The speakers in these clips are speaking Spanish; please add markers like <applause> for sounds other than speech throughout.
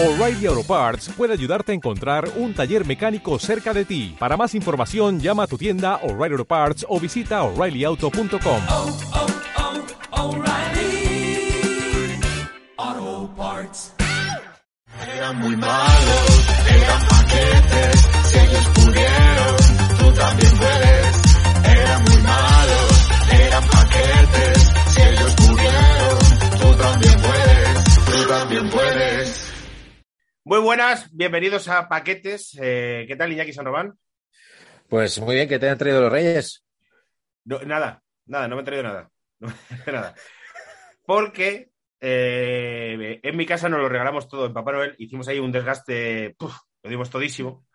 O'Reilly Auto Parts puede ayudarte a encontrar un taller mecánico cerca de ti. Para más información, llama a tu tienda O'Reilly Auto Parts o visita oreillyauto.com. oh, oh, O'Reilly Auto Parts. Eran muy malos, eran paquetes, si ellos pudieron, tú también puedes. Eran muy malos, eran paquetes, si ellos pudieron, tú también puedes, tú también puedes. Muy buenas, bienvenidos a Paquetes. Eh, ¿Qué tal, Iñaki San Román? Pues muy bien, que te han traído los Reyes. No, nada, nada, no me he traído nada. <laughs> No me he traído nada. Porque eh, en mi casa nos lo regalamos todo en Papá Noel. Hicimos ahí un desgaste, puf, lo dimos todísimo.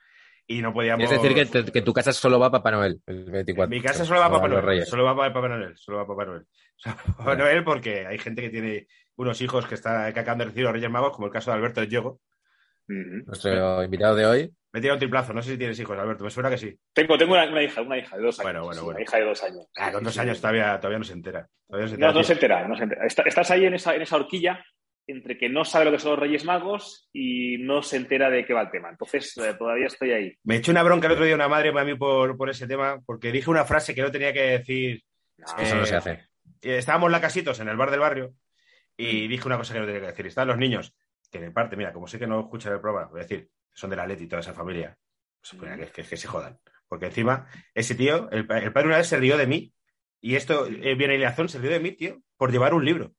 Y no podíamos. Es decir, que, te- que tu casa solo va Papá Noel el 24. En mi casa solo va No Papá Noel. Reyes. Solo va Papá Noel. Solo va Papá Noel. <laughs> Papá Noel porque hay gente que tiene unos hijos que, está, que acaban de recibir los Reyes Magos, como el caso de Alberto de Diego. Nuestro invitado de hoy. Me tira un triplazo. No sé si tienes hijos, Alberto. Me suena que sí. Tengo, tengo una, una hija, una hija de dos años. Bueno, bueno, sí, bueno. Una hija de dos años. Ah, con dos años todavía, todavía no se entera. Todavía no se No, entera. no se entera, no se entera. Está- estás ahí en esa, en esa horquilla entre que no sabe lo que son los Reyes Magos y no se entera de qué va el tema. Entonces, eh, todavía estoy ahí. Me echó una bronca el otro día una madre para mí por, por ese tema, porque dije una frase que no tenía que decir. Eso Eh, no se hace. Eh, Estábamos la casitos en el bar del barrio y dije una cosa que no tenía que decir. Están los niños, que en parte, mira, como sé que no escuchan el programa, voy a decir, son de la Leti y toda esa familia. Pues, mira, que, que- que se jodan. Porque encima, ese tío, el, el padre una vez se rió de mí, y esto eh, viene Ileazón, se rió de mí, tío, por llevar un libro.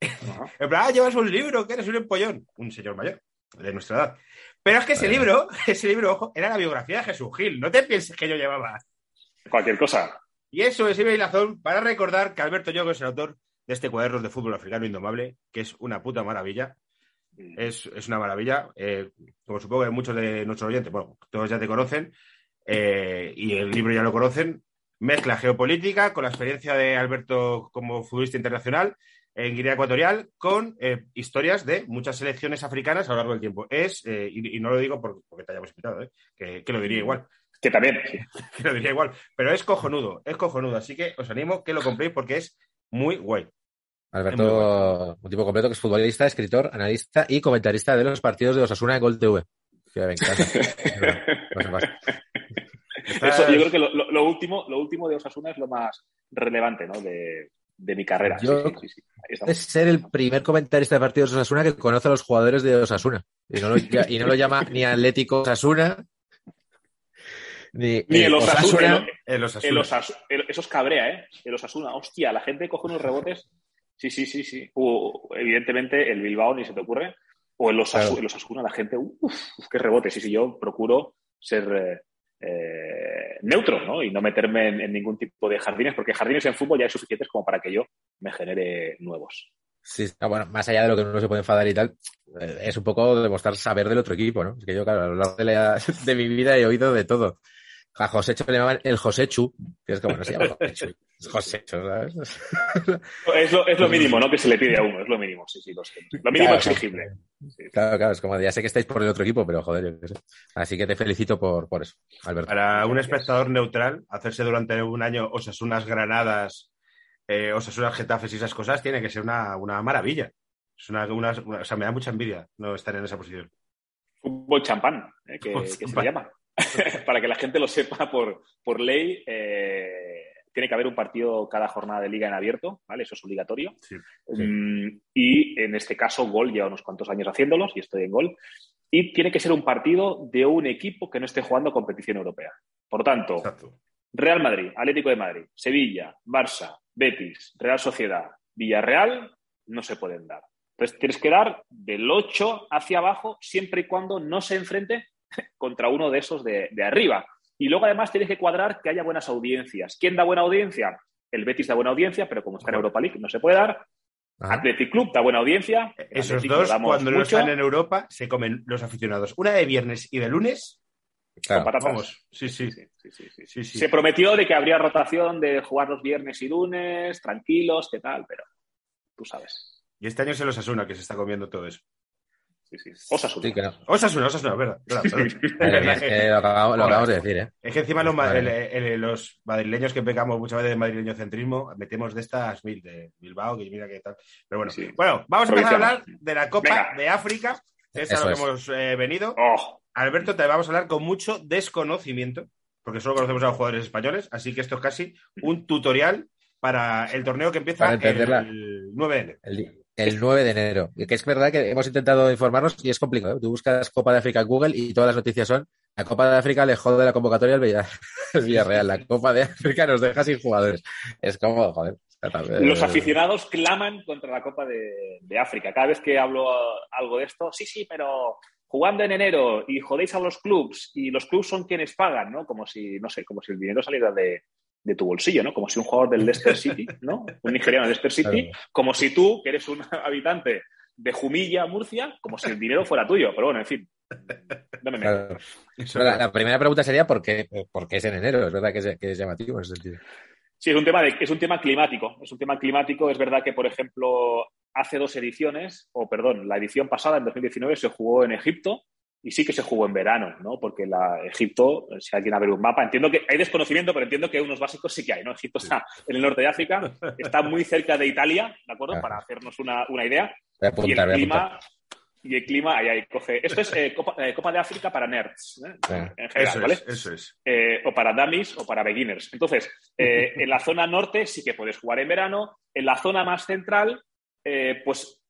<laughs> En plan, ah, llevas un libro, que eres un empollón. Un señor mayor, de nuestra edad. Pero es que ese libro, <laughs> ese libro, ojo, era la biografía de Jesús Gil. No te pienses que yo llevaba. Cualquier cosa. Y eso es Iber Hilazón para recordar que Alberto Yogo es el autor de este cuaderno de fútbol africano indomable, que es una puta maravilla. Es, es una maravilla. Eh, como supongo que muchos de nuestros oyentes, bueno, todos ya te conocen, eh, y el libro ya lo conocen, mezcla geopolítica con la experiencia de Alberto como futbolista internacional en Guinea Ecuatorial con eh, historias de muchas selecciones africanas a lo largo del tiempo. Es, eh, y, y no lo digo por- porque te hayamos invitado, eh, que, que lo diría igual Que también. <laughs> que lo diría igual. Pero es cojonudo, es cojonudo. Así que os animo que lo compréis porque es muy guay. Alberto, un tipo completo que es futbolista, escritor, analista y comentarista de los partidos de Osasuna en Gol TV. Que me encanta. No sé más. Eso, yo creo que lo, lo- lo último, lo último de Osasuna es lo más relevante ¿no? de, de mi carrera. Yo- sí, sí, sí. Ahí estamos. Es ser el primer comentarista de partidos de Osasuna que conoce a los jugadores de Osasuna. Y no lo, ya- y no lo llama ni Atlético Osasuna, ni, Ni el Osasuna, los El Osas- el- eso es cabrea, ¿eh? El Osasuna. Hostia, la gente coge unos rebotes. Sí, sí, sí, sí. O, evidentemente, el Bilbao ni se te ocurre. O el, Osasu- Claro. el Osasuna, la gente, uff, uf, qué rebote. Sí, sí, yo procuro ser eh, neutro, ¿no? Y no meterme en, en ningún tipo de jardines, porque jardines en fútbol ya hay suficientes como para que yo me genere nuevos. Sí, ah, bueno, más allá de lo que uno se puede enfadar y tal, eh, es un poco demostrar saber del otro equipo, ¿no? Es que yo, claro, a lo largo de, la- <laughs> de mi vida he oído de todo. A Josécho le llamaban el Joséchu, que es como no se llama Joséchu, es Josécho, ¿sabes? Es lo, es lo mínimo, ¿no? Que se le pide a uno, es lo mínimo, sí, sí, lo sé. Lo mínimo Claro, exigible. Sí. Claro, claro, es como ya sé que estáis por el otro equipo, pero joder, yo qué sé. Así que te felicito por, por eso, Alberto. Para un espectador neutral, hacerse durante un año Osasunas Granadas, eh, Osasunas Getafes y esas cosas, tiene que ser una, una maravilla. Es una, una- una- o sea, me da mucha envidia no estar en esa posición. Fútbol champán, ¿eh? que, que se llama. <laughs> Para que la gente lo sepa por, por ley, eh, tiene que haber un partido cada jornada de liga en abierto, ¿vale? Eso es obligatorio. Sí. Mm, y en este caso, Gol lleva unos cuantos años haciéndolos y estoy en Gol. Y tiene que ser un partido de un equipo que no esté jugando competición europea. Por tanto, Exacto. Real Madrid, Atlético de Madrid, Sevilla, Barça, Betis, Real Sociedad, Villarreal, no se pueden dar. Entonces tienes que dar del 8 hacia abajo siempre y cuando no se enfrente contra uno de esos de, de arriba. Y luego además tienes que cuadrar que haya buenas audiencias. ¿Quién da buena audiencia? El Betis da buena audiencia, pero como está en Europa League no se puede dar. Ajá. Athletic Club da buena audiencia. Esos dos, cuando no están en Europa, se comen los aficionados. Una de viernes y de lunes, Claro. vamos. Sí, sí. Sí, sí, sí, sí. Sí, sí. Se prometió de que habría rotación de jugar los viernes y lunes, tranquilos, qué tal, pero tú sabes. Y este año se los asuna que se está comiendo todo eso. Sí, sí. Osasuna. Sí, que no. Osasuna, Osasuna, verdad. es que lo acabamos, lo acabamos de decir, ¿eh? Es que encima los, el- el- madrileños que pecamos muchas veces de madrileño centrismo, metemos de estas mil, de Bilbao, que mira qué tal. Pero bueno, Sí. bueno, vamos a empezar a hablar de la Copa Venga. de África, es a lo que es. hemos eh, venido. Oh, Alberto, te vamos a hablar con mucho desconocimiento, porque solo conocemos a los jugadores españoles, así que esto es casi un tutorial para el torneo que empieza entenderla. el 9 de enero. El, di- el 9 de enero. Que es verdad que hemos intentado informarnos y es complicado. ¿eh? Tú buscas Copa de África en Google y todas las noticias son la Copa de África le jode la convocatoria al Villa- al <laughs> Villarreal. La Copa de África nos deja sin jugadores. Es como, joder. Los aficionados claman contra la Copa de, de África. Cada vez que hablo algo de esto, sí, sí, pero jugando en enero y jodéis a los clubs y los clubs son quienes pagan, ¿no? Como si, no sé, como si el dinero saliera de, de tu bolsillo, ¿no? Como si un jugador del Leicester City, ¿no? Un nigeriano del Leicester City, Claro. como si tú, que eres un habitante de Jumilla, Murcia, como si el dinero fuera tuyo. Pero bueno, en fin. No me meto. claro. La, la primera pregunta sería ¿por qué, por qué es en enero? Es verdad que es, que es llamativo en ese sentido. Sí, es un tema de, es un tema climático. Es un tema climático. Es verdad que, por ejemplo, hace dos ediciones, o perdón, la edición pasada, en 2019, se jugó en Egipto y sí que se jugó en verano, ¿no? Porque la Egipto, si alguien a ver un mapa, entiendo que hay desconocimiento, pero entiendo que unos básicos sí que hay, ¿no? Egipto está en el norte de África, está muy cerca de Italia, ¿de acuerdo? Para hacernos una, una idea. Voy a Y el voy a apuntar. clima, y el clima, ahí, ahí coge. Esto es eh, Copa, eh, Copa de África para nerds, ¿eh? Ah. en general, eso ¿vale? es, eso es. eh, o para dummies o para beginners. Entonces, eh, en la zona norte sí que puedes jugar en verano. En la zona más central, eh, pues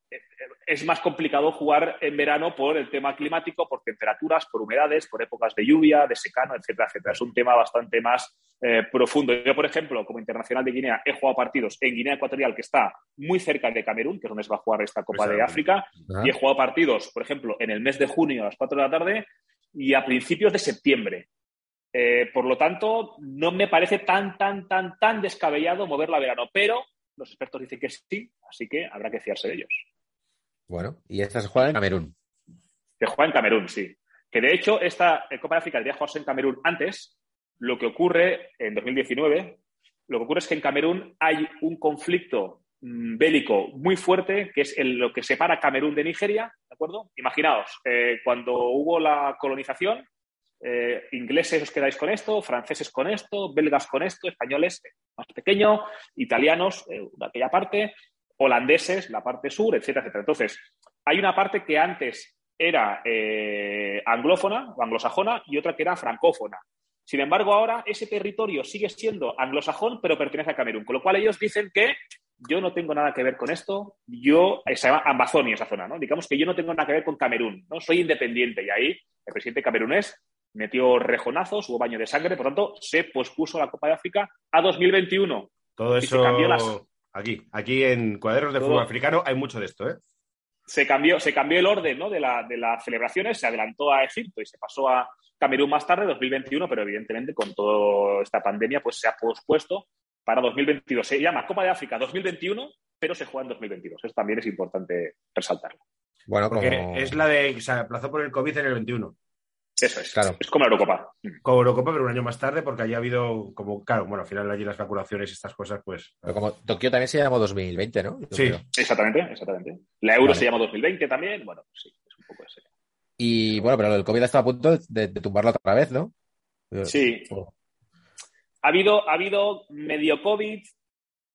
es más complicado jugar en verano por el tema climático, por temperaturas, por humedades, por épocas de lluvia, de secano, etcétera, etcétera. Es un tema bastante más eh, profundo. Yo, por ejemplo, como internacional de Guinea, he jugado partidos en Guinea Ecuatorial, que está muy cerca de Camerún, que es donde se va a jugar esta Copa de Exactamente. África, y he jugado partidos, por ejemplo, en el mes de junio a las 4 de la tarde y a principios de septiembre. Eh, por lo tanto, no me parece tan, tan, tan, tan descabellado moverla a verano, pero los expertos dicen que sí, así que habrá que fiarse de ellos. Bueno, y esta se juega en Camerún. Que juega en Camerún, sí. Que de hecho, esta Copa de África debería jugarse en Camerún antes. Lo que ocurre en 2019, lo que ocurre es que en Camerún hay un conflicto mm, bélico muy fuerte, que es el- lo que separa Camerún de Nigeria, ¿de acuerdo? Imaginaos, eh, cuando hubo la colonización, eh, ingleses os quedáis con esto, franceses con esto, belgas con esto, españoles eh, más pequeño, italianos eh, de aquella parte, holandeses la parte sur, etcétera, etcétera. Entonces, hay una parte que antes era eh, anglófona o anglosajona y otra que era francófona. Sin embargo, ahora ese territorio sigue siendo anglosajón, pero pertenece a Camerún. Con lo cual ellos dicen que yo no tengo nada que ver con esto, yo, se llama Amazonia esa zona, ¿no? Digamos que yo no tengo nada que ver con Camerún, ¿no? Soy independiente y ahí el presidente camerunés metió rejonazos, hubo baño de sangre, por tanto, se pospuso la Copa de África a 2021. Todo Y se eso cambió las- aquí, aquí en cuadernos de Todo- fútbol africano hay mucho de esto, ¿eh? se cambió, se cambió el orden ¿no? de, la- de las celebraciones, se adelantó a Egipto y se pasó a Camerún más tarde, 2021, pero evidentemente con toda esta pandemia pues se ha pospuesto para 2022. Se llama Copa de África 2021, pero se juega en 2022. Eso también es importante resaltarlo. Bueno, como... Porque es la de. Se aplazó por el COVID en el 21. Eso es. Claro. Es como la Eurocopa. Como Eurocopa, pero un año más tarde, porque allí ha habido, como, claro, bueno, al final allí las vacunaciones y estas cosas, pues. Pero como Tokio también se llamó 2020, ¿no? Yo Sí. creo. Exactamente, exactamente. La Euro Vale. se llama 2020 también. Bueno, sí, es un poco ese. Y bueno, pero el COVID ha estado a punto de, de tumbarlo otra vez, ¿no? Sí. Ha habido, ha habido medio COVID.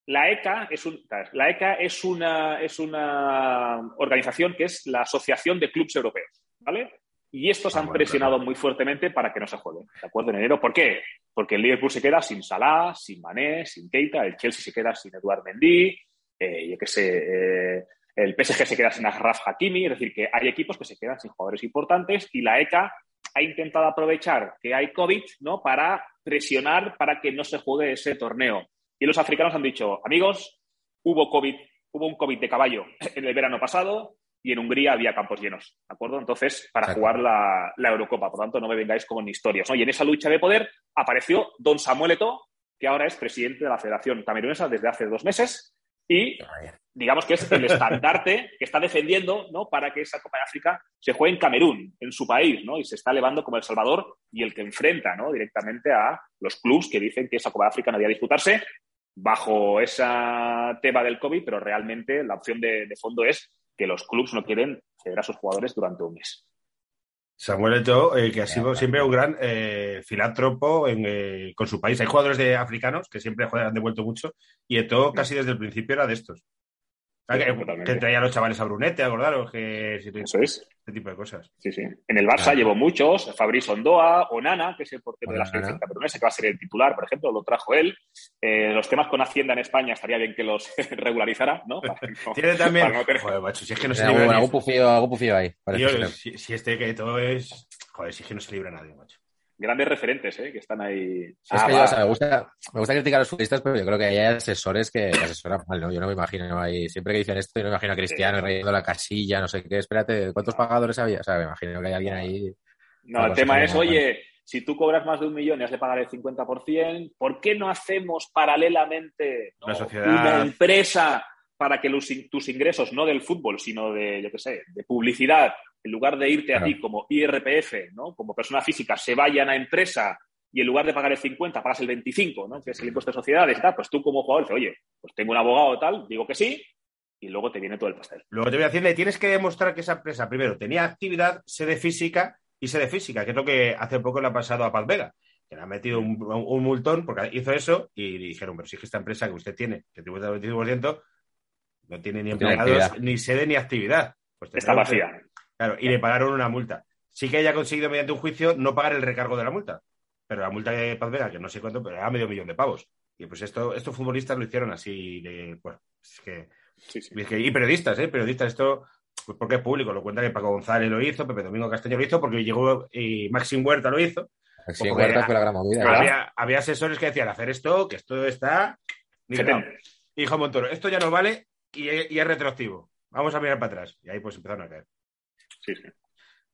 La ECA es, un, la ECA es, una, es una organización que es la Asociación de Clubes Europeos, ¿vale? Y estos Ah, han bueno, presionado claro. muy fuertemente para que no se juegue, ¿de acuerdo? En enero. ¿Por qué? Porque el Liverpool se queda sin Salah, sin Mané, sin Keita, el Chelsea se queda sin Eduard Mendy, eh, yo qué sé, eh, el PSG se queda sin Achraf Hakimi, es decir, que hay equipos que se quedan sin jugadores importantes y la ECA ha intentado aprovechar que hay COVID ¿no? para presionar para que no se juegue ese torneo. Y los africanos han dicho, amigos, hubo COVID, hubo un COVID de caballo <laughs> en el verano pasado y en Hungría había campos llenos, ¿de acuerdo? Entonces, para Exacto. jugar la, la Eurocopa, por lo tanto, no me vengáis con historias. ¿no? Y en esa lucha de poder apareció Don Samuel Eto'o, que ahora es presidente de la Federación Camerunesa desde hace dos meses y digamos que es el estandarte que está defendiendo ¿no? para que esa Copa de África se juegue en Camerún, en su país, ¿no? y se está elevando como El Salvador y el que enfrenta ¿no? directamente a los clubes que dicen que esa Copa de África no debía disputarse bajo ese tema del COVID, pero realmente la opción de, de fondo es que los clubes no quieren ceder a sus jugadores durante un mes. Samuel Eto'o, eh, que ha sido siempre un gran eh, filántropo en, eh, con su país. Hay jugadores de africanos que siempre joder, han devuelto mucho y Eto'o casi desde el principio era de estos. Ah, que, que traía a los chavales a Brunete, acordaros que si- Eso es. este tipo de cosas. Sí, sí. En el Barça Claro. llevo muchos, Fabrice Ondoa, Onana, que es el portero de la selección camerunesa, que va a ser el titular, por ejemplo, lo trajo él. Eh, los temas con Hacienda en España estaría bien que los <laughs> regularizara, <laughs> ¿no? Tiene también. para no tener- Joder, macho, si es que no se libra. ni- algún pufío, pufío ahí. si, si este que todo es. Joder, si es que no se libra nadie, macho. Grandes referentes, ¿eh? Que están ahí. Es Ah, que yo, va. o sea, me, gusta, me gusta criticar a los futbolistas, pero yo creo que hay asesores que asesoran mal, ¿no? Yo no me imagino ahí, siempre que dicen esto, yo no me imagino a Cristiano reyendo la casilla, no sé qué, espérate, ¿cuántos pagadores había? O sea, me imagino que hay alguien ahí. No, el tema es, oye, si tú cobras más de un millón y has de pagar el 50%, ¿por qué no hacemos paralelamente ¿no? Una sociedad- una empresa para que los tus ingresos, no del fútbol, sino de, yo qué sé, de publicidad, en lugar de irte a ti como IRPF, ¿no? como persona física, se vayan a empresa y en lugar de pagar el 50 pagas el 25, ¿no? que es el impuesto de sociedades y tal, pues tú como jugador dices, oye, pues tengo un abogado tal, digo que sí, y luego te viene todo el pastel. Luego te voy a decir, tienes que demostrar que esa empresa, primero, tenía actividad, sede física y sede física, que es lo que hace poco le ha pasado a Paz Vega, que le ha metido un, un multón porque hizo eso y dijeron, pero si es que esta empresa que usted tiene, que tributa el 25%, no tiene ni No empleados, ni sede ni actividad. Pues Está que- vacía. Claro, y le pagaron una multa. Sí que haya conseguido mediante un juicio no pagar el recargo de la multa. Pero la multa de Paz Vega, que no sé cuánto, pero era medio millón de pavos. Y pues esto, estos futbolistas lo hicieron así de, bueno, es que, Sí, sí. es que- y periodistas, ¿eh? Periodistas, esto, pues porque es público, lo cuenta que Paco González lo hizo, Pepe Domingo Castaño lo hizo, porque llegó y Maxim Huerta lo hizo. Porque Huerta fue la gran movida. Había, había asesores que decían hacer esto, que esto está. Setenta. Y dijo Montoro, esto ya no vale y, y es retroactivo. Vamos a mirar para atrás. Y ahí pues empezaron a caer. Sí, sí.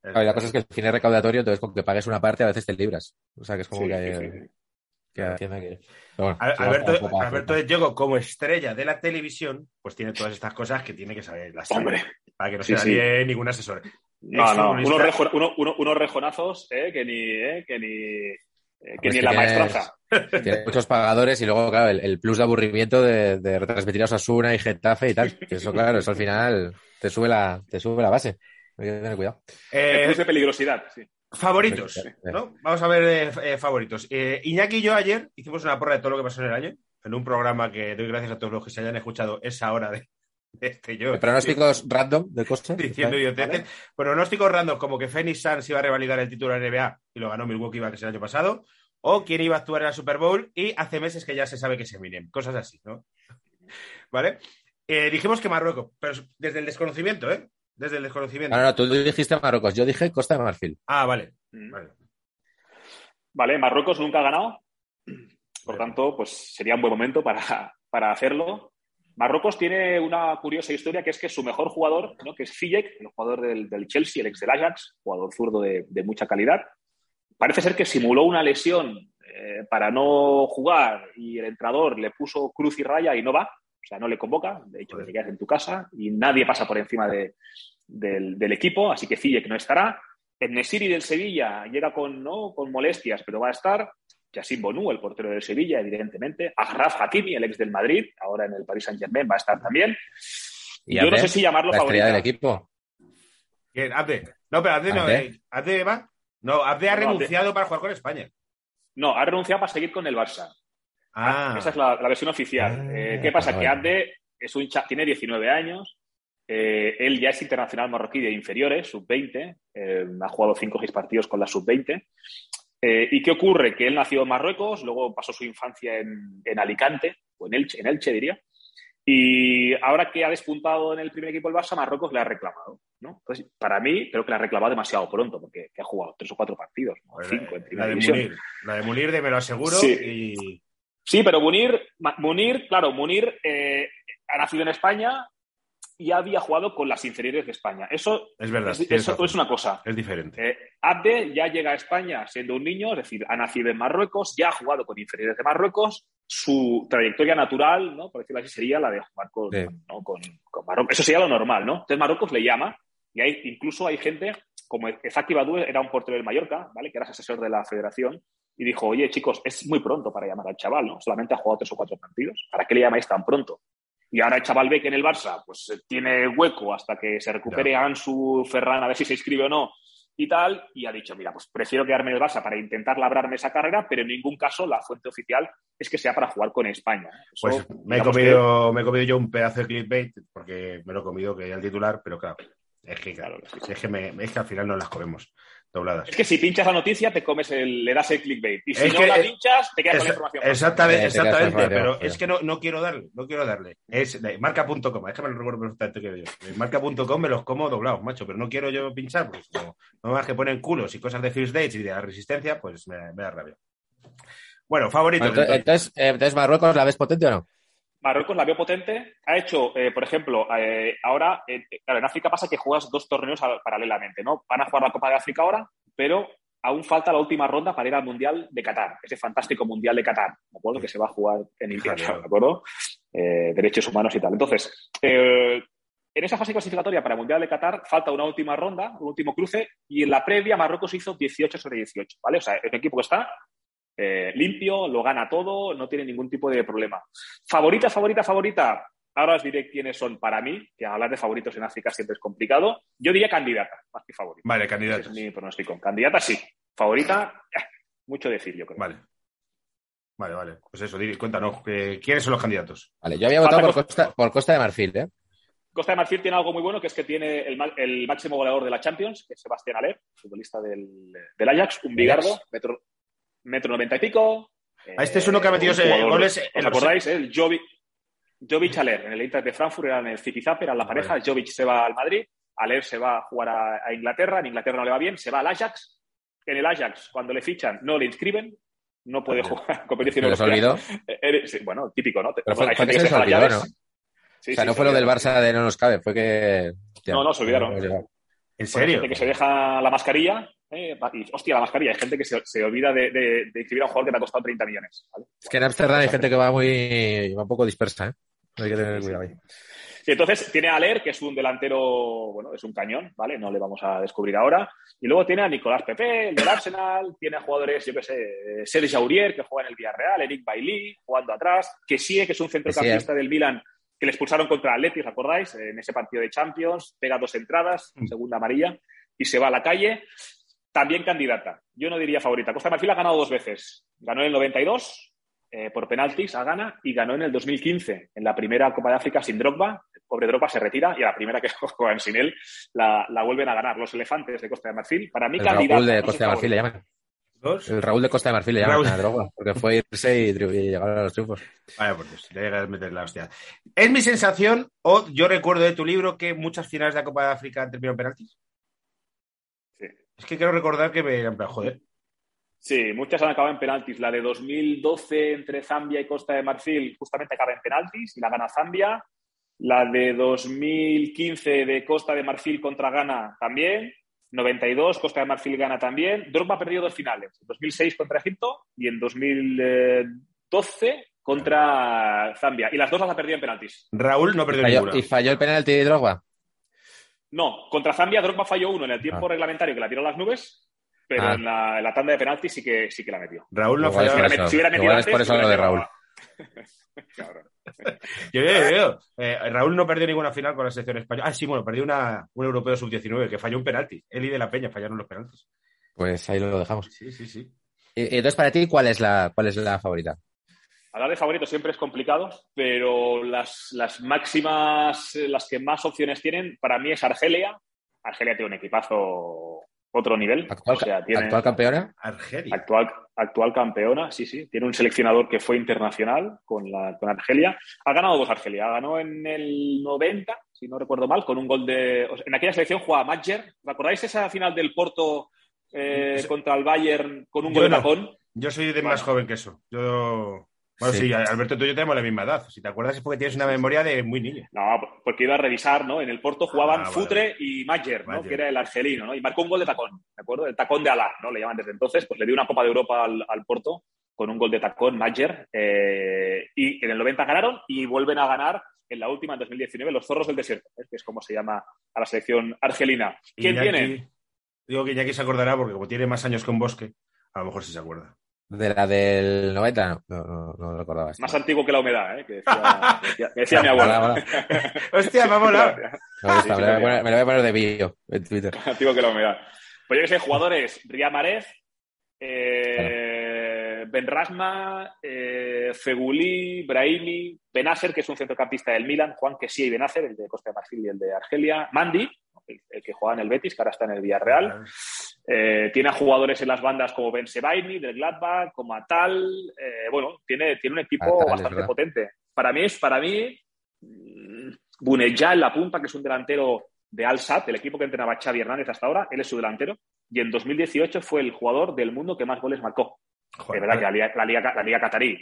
Claro, y la cosa es que el fin es recaudatorio, entonces con que pagues una parte a veces te libras. O sea, que es como Sí, que, sí, hay- sí. que Hacienda que... Pero bueno, Al- sí, Alberto. Alberto de Yogo, como estrella de la televisión, pues tiene todas estas cosas que tiene que saber. Sabe, Hombre. Para que no Sí, se sí. dañe ningún asesor. No, no, unos, rejo- uno- uno- unos rejonazos eh, que ni, eh, que ni, que Pues ni que la tienes- maestranza. <laughs> Tiene muchos pagadores y luego, claro, el, el plus de aburrimiento de, de retransmitir a Osasuna y Getafe y tal. Que eso, claro, eso al final te sube la, te sube la base. Hay que tener cuidado. Eh, El plus de peligrosidad, sí. favoritos. ¿no? Vamos a ver eh, eh, favoritos. Eh, Iñaki y yo ayer hicimos una porra de todo lo que pasó en el año, en un programa que doy gracias a todos los que se hayan escuchado esa hora de este yo. Pronósticos random de cosas. <laughs> diciendo idioteces. Pronósticos random, como que Phoenix Suns iba a revalidar el título de la NBA y lo ganó Milwaukee Bucks el año pasado, o quién iba a actuar en la Super Bowl y hace meses que ya se sabe que es Eminem. Cosas así, ¿no? ¿Vale? Eh, dijimos que Marruecos, pero desde el desconocimiento, ¿eh? Desde el desconocimiento. No, no, tú dijiste Marruecos, yo dije Costa de Marfil. Ah, vale. Mm. vale. Vale, Marruecos nunca ha ganado. Por Vale. tanto, pues sería un buen momento para, para hacerlo. Marruecos tiene una curiosa historia que es que su mejor jugador, ¿no? que es Ziyech, el jugador del, Chelsea, el ex del Ajax, jugador zurdo de, mucha calidad, parece ser que simuló una lesión eh, para no jugar y el entrenador le puso cruz y raya y no va, o sea, no le convoca, de hecho, te quedas en tu casa y nadie pasa por encima de- del, equipo, así que Ziyech no estará. El Nesiri del Sevilla llega con, ¿no? con molestias, pero va a estar. Yassin Bonú, el portero del Sevilla, evidentemente. Agraf Hakimi, el ex del Madrid, ahora en el Paris Saint-Germain, va a estar también. Y Yo no sé si llamarlo La favorito. del equipo. Bien, Abde. No, pero Abde no. ¿Abde? eh, ¿Abde va? No, Abde ha No, Abde- renunciado para jugar con España. No, ha renunciado para seguir con el Barça. Ah, Esa es la, la versión oficial. Ah, Eh, ¿Qué pasa? Que Abde es un cha- tiene 19 años. eh, él ya es internacional marroquí de inferiores, sub-20. eh, ha jugado 5 o 6 partidos con la sub-20. Eh, ¿Y qué ocurre? Que él nació en Marruecos, luego pasó su infancia en, en Alicante, o en Elche, en Elche diría. Y ahora que ha despuntado en el primer equipo el Barça, Marruecos le ha reclamado. ¿no? Entonces, para mí, creo que le ha reclamado demasiado pronto, porque que ha jugado tres o cuatro partidos, ¿no? cinco en la primera de división. Munir. La de Munir, de me lo aseguro. Sí. Y Sí, pero Munir, Munir claro, Munir eh, ha nacido en España y había jugado con las inferiores de España. Eso, es verdad. es, eso razón. es una cosa. Es diferente. Eh, Abde ya llega a España siendo un niño, es decir, ha nacido en Marruecos, ya ha jugado con inferiores de Marruecos. Su trayectoria natural, ¿no? por decirlo así, sería la de jugar con, Sí. ¿no? con, con Marruecos. Eso sería lo normal, ¿no? Entonces Marruecos le llama y hay, incluso hay gente, como Ezaki Badou era un portero del Mallorca, ¿vale? que era asesor de la federación, y dijo, oye chicos, es muy pronto para llamar al chaval, ¿no? Solamente ha jugado tres o cuatro partidos. ¿Para qué le llamáis tan pronto? Y ahora el chaval ve que en el Barça pues eh, tiene hueco hasta que se recupere Ansu Ferran, a ver si se inscribe o no, y tal, y ha dicho, mira, pues prefiero quedarme en el Barça para intentar labrarme esa carrera, pero en ningún caso la fuente oficial es que sea para jugar con España. Eso, Pues me he, comido, me he comido yo un pedazo de clickbait porque me lo he comido que ya el titular, pero claro, es que, claro, es que, me- es que al final no las comemos dobladas. es que si pinchas la noticia, te comes el, le das el clickbait. Y si Es no que- la pinchas, te quedas con la información. exactamente, exactamente, pero sí. es que no, no quiero darle, no quiero darle. Es marca.com, es que me lo recuerdo perfectamente que yo. Marca.com me los como doblados, macho, pero no quiero yo pinchar, pues como no más que ponen culos y cosas de first dates y de la resistencia, pues me, me da rabia. Bueno, favorito. Entonces, entonces, eh, entonces, Marruecos, ¿la ves potente o no? Marruecos la veo potente. Ha hecho, eh, por ejemplo, eh, ahora, eh, claro, en África pasa que juegas dos torneos a- paralelamente, ¿no? Van a jugar la Copa de África ahora, pero aún falta la última ronda para ir al Mundial de Qatar, ese fantástico Mundial de Qatar, ¿de acuerdo? Que se va a jugar en invierno, ¿de acuerdo? Derechos humanos y tal. Entonces, en esa fase clasificatoria para el Mundial de Qatar falta una última ronda, un último cruce, y en la previa Marruecos hizo 18 sobre 18, ¿vale? O sea, es un equipo que está eh, limpio, lo gana todo, no tiene ningún tipo de problema. Favorita, favorita, favorita. Ahora os diré quiénes son para mí, que hablar de favoritos en África siempre es complicado. Yo diría candidata, más que favorita. Vale, Ese candidatos. es mi pronóstico. Candidata sí. Favorita, mucho decir, yo creo. Vale. Vale, vale. Pues eso, cuéntanos, ¿quiénes son los candidatos? Vale, yo había votado por Costa- Costa, por Costa de Marfil, ¿eh? Costa de Marfil tiene algo muy bueno, que es que tiene el, máximo goleador de la Champions, que es Sebastián Aller, futbolista del, del Ajax, un bigardo, metro, metro noventa y pico. Este es uno que ha metido jugador- goles ¿Os los- acordáis? El Jovic, Jovic Aller, en el Inter de Frankfurt, era en el Zipizape, eran la pareja. Jovic se va al Madrid, Aller se va a jugar a, a Inglaterra, en Inglaterra no le va bien, se va al Ajax. En el Ajax, cuando le fichan, no le inscriben, no puede jugar <laughs> competición europea. olvidó. Eh, eh, sí, bueno, típico, ¿no? Pero fue- Hay fue gente que se se olvidó. Sí, o sea, sí, no se fue lo del. Barça de no nos cabe, fue que... hostia, No, no, se olvidaron. ¿En Bueno, serio? gente que se deja la mascarilla. Eh, y, hostia, la mascarilla. Hay gente que se, se olvida de, de, de inscribir a un jugador que te ha costado 30 millones. ¿vale? Es que en Amsterdam hay gente que va muy... va un poco dispersa, ¿eh? Hay que tener cuidado ahí. Y entonces tiene a Aller, que es un delantero, bueno, es un cañón, ¿vale? No le vamos a descubrir ahora. Y luego tiene a Nicolás Pepe, el del Arsenal, tiene a jugadores, yo qué sé, eh, Serge Aurier, que juega en el Villarreal, Eric Bailly, jugando atrás, que sí, que es un centrocampista del Milan, que le expulsaron contra Atleti, ¿os acordáis? En ese partido de Champions, pega dos entradas, segunda amarilla, y se va a la calle. También candidata. Yo no diría favorita. Costa de Marfil ha ganado dos veces. Ganó en el 92 eh, por penaltis a Ghana y ganó en el 2015 en la primera Copa de África sin Drogba. El pobre Drogba se retira y a la primera que <laughs> juegan sin él la, la vuelven a ganar los elefantes de Costa de Marfil. Para mí, El candidata. Raúl de no Costa de Marfil le llaman. ¿Dos? El Raúl de Costa de Marfil le llaman a Drogba, porque fue irse y, y llegar a los triunfos. Vaya por Dios, le llegas a meter la hostia. Es mi sensación, o yo recuerdo de tu libro que muchas finales de la Copa de África han terminado en penaltis. Es que quiero recordar que me, en plan, joder, Sí, muchas han acabado en penaltis. La de 2012 entre Zambia y Costa de Marfil justamente acaba en penaltis y la gana Zambia. La de 2015 de Costa de Marfil contra Ghana también. 92, Costa de Marfil gana también. Drogba ha perdido dos finales. En 2006 contra Egipto y en 2012 contra Zambia. Y las dos las ha perdido en penaltis. Raúl no perdió Falló- ninguna. y falló el penalti de Drogba. No, contra Zambia Drogba falló uno en el tiempo Ah. reglamentario que la tiró a las nubes, pero Ah. en, la, en la tanda de penaltis sí que, sí que la metió. Raúl no falló. Si hubiera metido Igual es antes, por eso lo de hubiera Raúl. <laughs> Yo, yo, yo, eh, Raúl no perdió ninguna final con la selección española. Ah, sí, bueno, perdió una, un europeo sub-19 que falló un penalti. Él y de la Peña fallaron los penaltis. Pues ahí lo dejamos. Sí, sí, sí. Y, y entonces, para ti, ¿cuál es la, cuál es la favorita? Hablar de favoritos siempre es complicado, pero las, las máximas, eh, las que más opciones tienen, para mí es Argelia. Argelia tiene un equipazo otro nivel. ¿Actual, O sea, tiene actual campeona? Argelia. actual, actual campeona, sí, sí. Tiene un seleccionador que fue internacional con, la, con Argelia. Ha ganado dos Argelia. Ganó en el 90, si no recuerdo mal, con un gol de... o sea, en aquella selección jugaba Madger. ¿Os acordáis esa final del Porto eh, contra el Bayern con un Yo gol de no. tacón? Yo soy de Bueno. más joven que eso. Yo. Bueno, sí. Sí. Alberto, tú y yo tenemos la misma edad. Si te acuerdas es porque tienes una memoria de muy niño. No, porque iba a revisar, ¿no? En el Porto jugaban Ah, vale, Futre y Mayer, ¿no? Mayer. Que era el argelino, ¿no? Y marcó un gol de tacón, ¿de acuerdo? El tacón de Alá, ¿no? Le llaman desde entonces. Pues le dio una Copa de Europa al, al Porto con un gol de tacón, Mayer. eh, y en el 90 ganaron y vuelven a ganar en la última, en 2019, los Zorros del Desierto, ¿eh? que es como se llama a la selección argelina. ¿Quién Iñaki- tiene? Digo que Iñaki se acordará porque como tiene más años que un bosque, a lo mejor sí se acuerda. ¿De la del 90? No, no, no, no lo recordaba. esto. Más antiguo que la humedad, ¿eh? Que decía, <laughs> decía- decía mi abuela. <laughs> Hostia, me ha molado. Me gusta, Sí, me, lo voy a poner, me lo voy a poner de bio en Twitter. <laughs> Antiguo que la humedad. Pues yo que sé, jugadores, Riyad Mahrez, eh, Ben Rasma, eh, Fegulí, Brahimi, Benacer, que es un centrocampista del Milan, Juan Quesí y Benacer, el de Costa de Marfil y el de Argelia, Mandy, el, el que juega en el Betis, que ahora está en el Villarreal. Eh, tiene a jugadores en las bandas como Ben Sebaini del Gladbach, como Atal. eh, bueno, tiene, tiene un equipo Atal, bastante potente. Para mí es, para mí, mm, Bunejá en la punta, que es un delantero de Al Sadd, el equipo que entrenaba Xavi Hernández hasta ahora, él es su delantero. Y en 2018 fue el jugador del mundo que más goles marcó. Joder, es verdad que la liga, la liga, la liga catarí,